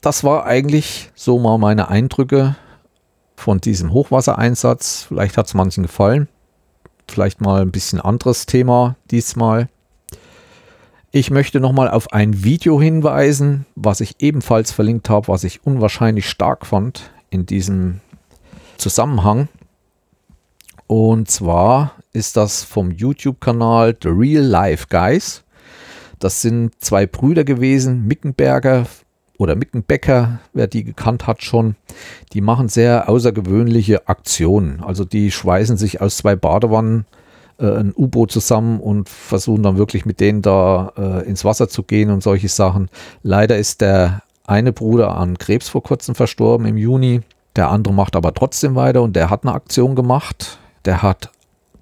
Das war eigentlich so mal meine Eindrücke von diesem Hochwassereinsatz. Vielleicht hat es manchen gefallen. Vielleicht mal ein bisschen anderes Thema diesmal. Ich möchte nochmal auf ein Video hinweisen, was ich ebenfalls verlinkt habe, was ich unwahrscheinlich stark fand in diesem Zusammenhang. Und zwar ist das vom YouTube-Kanal The Real Life Guys. Das sind zwei Brüder gewesen, Mickenberger oder Mickenbecker, wer die gekannt hat schon. Die machen sehr außergewöhnliche Aktionen. Also die schweißen sich aus zwei Badewannen äh, ein U-Boot zusammen und versuchen dann wirklich mit denen da äh, ins Wasser zu gehen und solche Sachen. Leider ist der eine Bruder an Krebs vor kurzem verstorben im Juni. Der andere macht aber trotzdem weiter und der hat eine Aktion gemacht. Der hat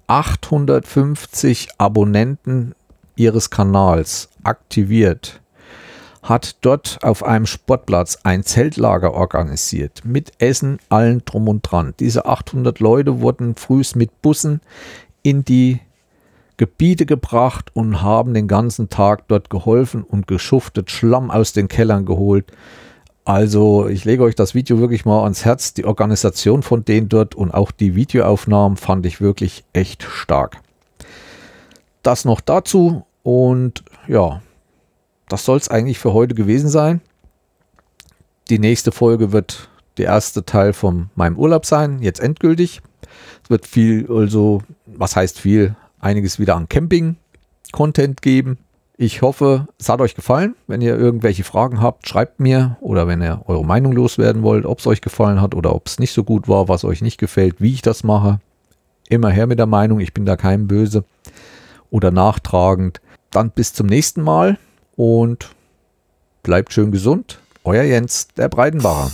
850 Abonnenten ihres Kanals aktiviert, hat dort auf einem Sportplatz ein Zeltlager organisiert mit Essen, allen drum und dran. Diese 800 Leute wurden frühst mit Bussen in die Gebiete gebracht und haben den ganzen Tag dort geholfen und geschuftet, Schlamm aus den Kellern geholt. Also ich lege euch das Video wirklich mal ans Herz. Die Organisation von denen dort und auch die Videoaufnahmen fand ich wirklich echt stark. Das noch dazu und ja, das soll es eigentlich für heute gewesen sein. Die nächste Folge wird der erste Teil von meinem Urlaub sein, jetzt endgültig. Es wird viel, also, was heißt viel? Einiges wieder an Camping-Content geben. Ich hoffe, es hat euch gefallen. Wenn ihr irgendwelche Fragen habt, schreibt mir oder wenn ihr eure Meinung loswerden wollt, ob es euch gefallen hat oder ob es nicht so gut war, was euch nicht gefällt, wie ich das mache. Immer her mit der Meinung, ich bin da kein Böse oder nachtragend. Dann bis zum nächsten Mal und bleibt schön gesund. Euer Jens, der Breitenbacher.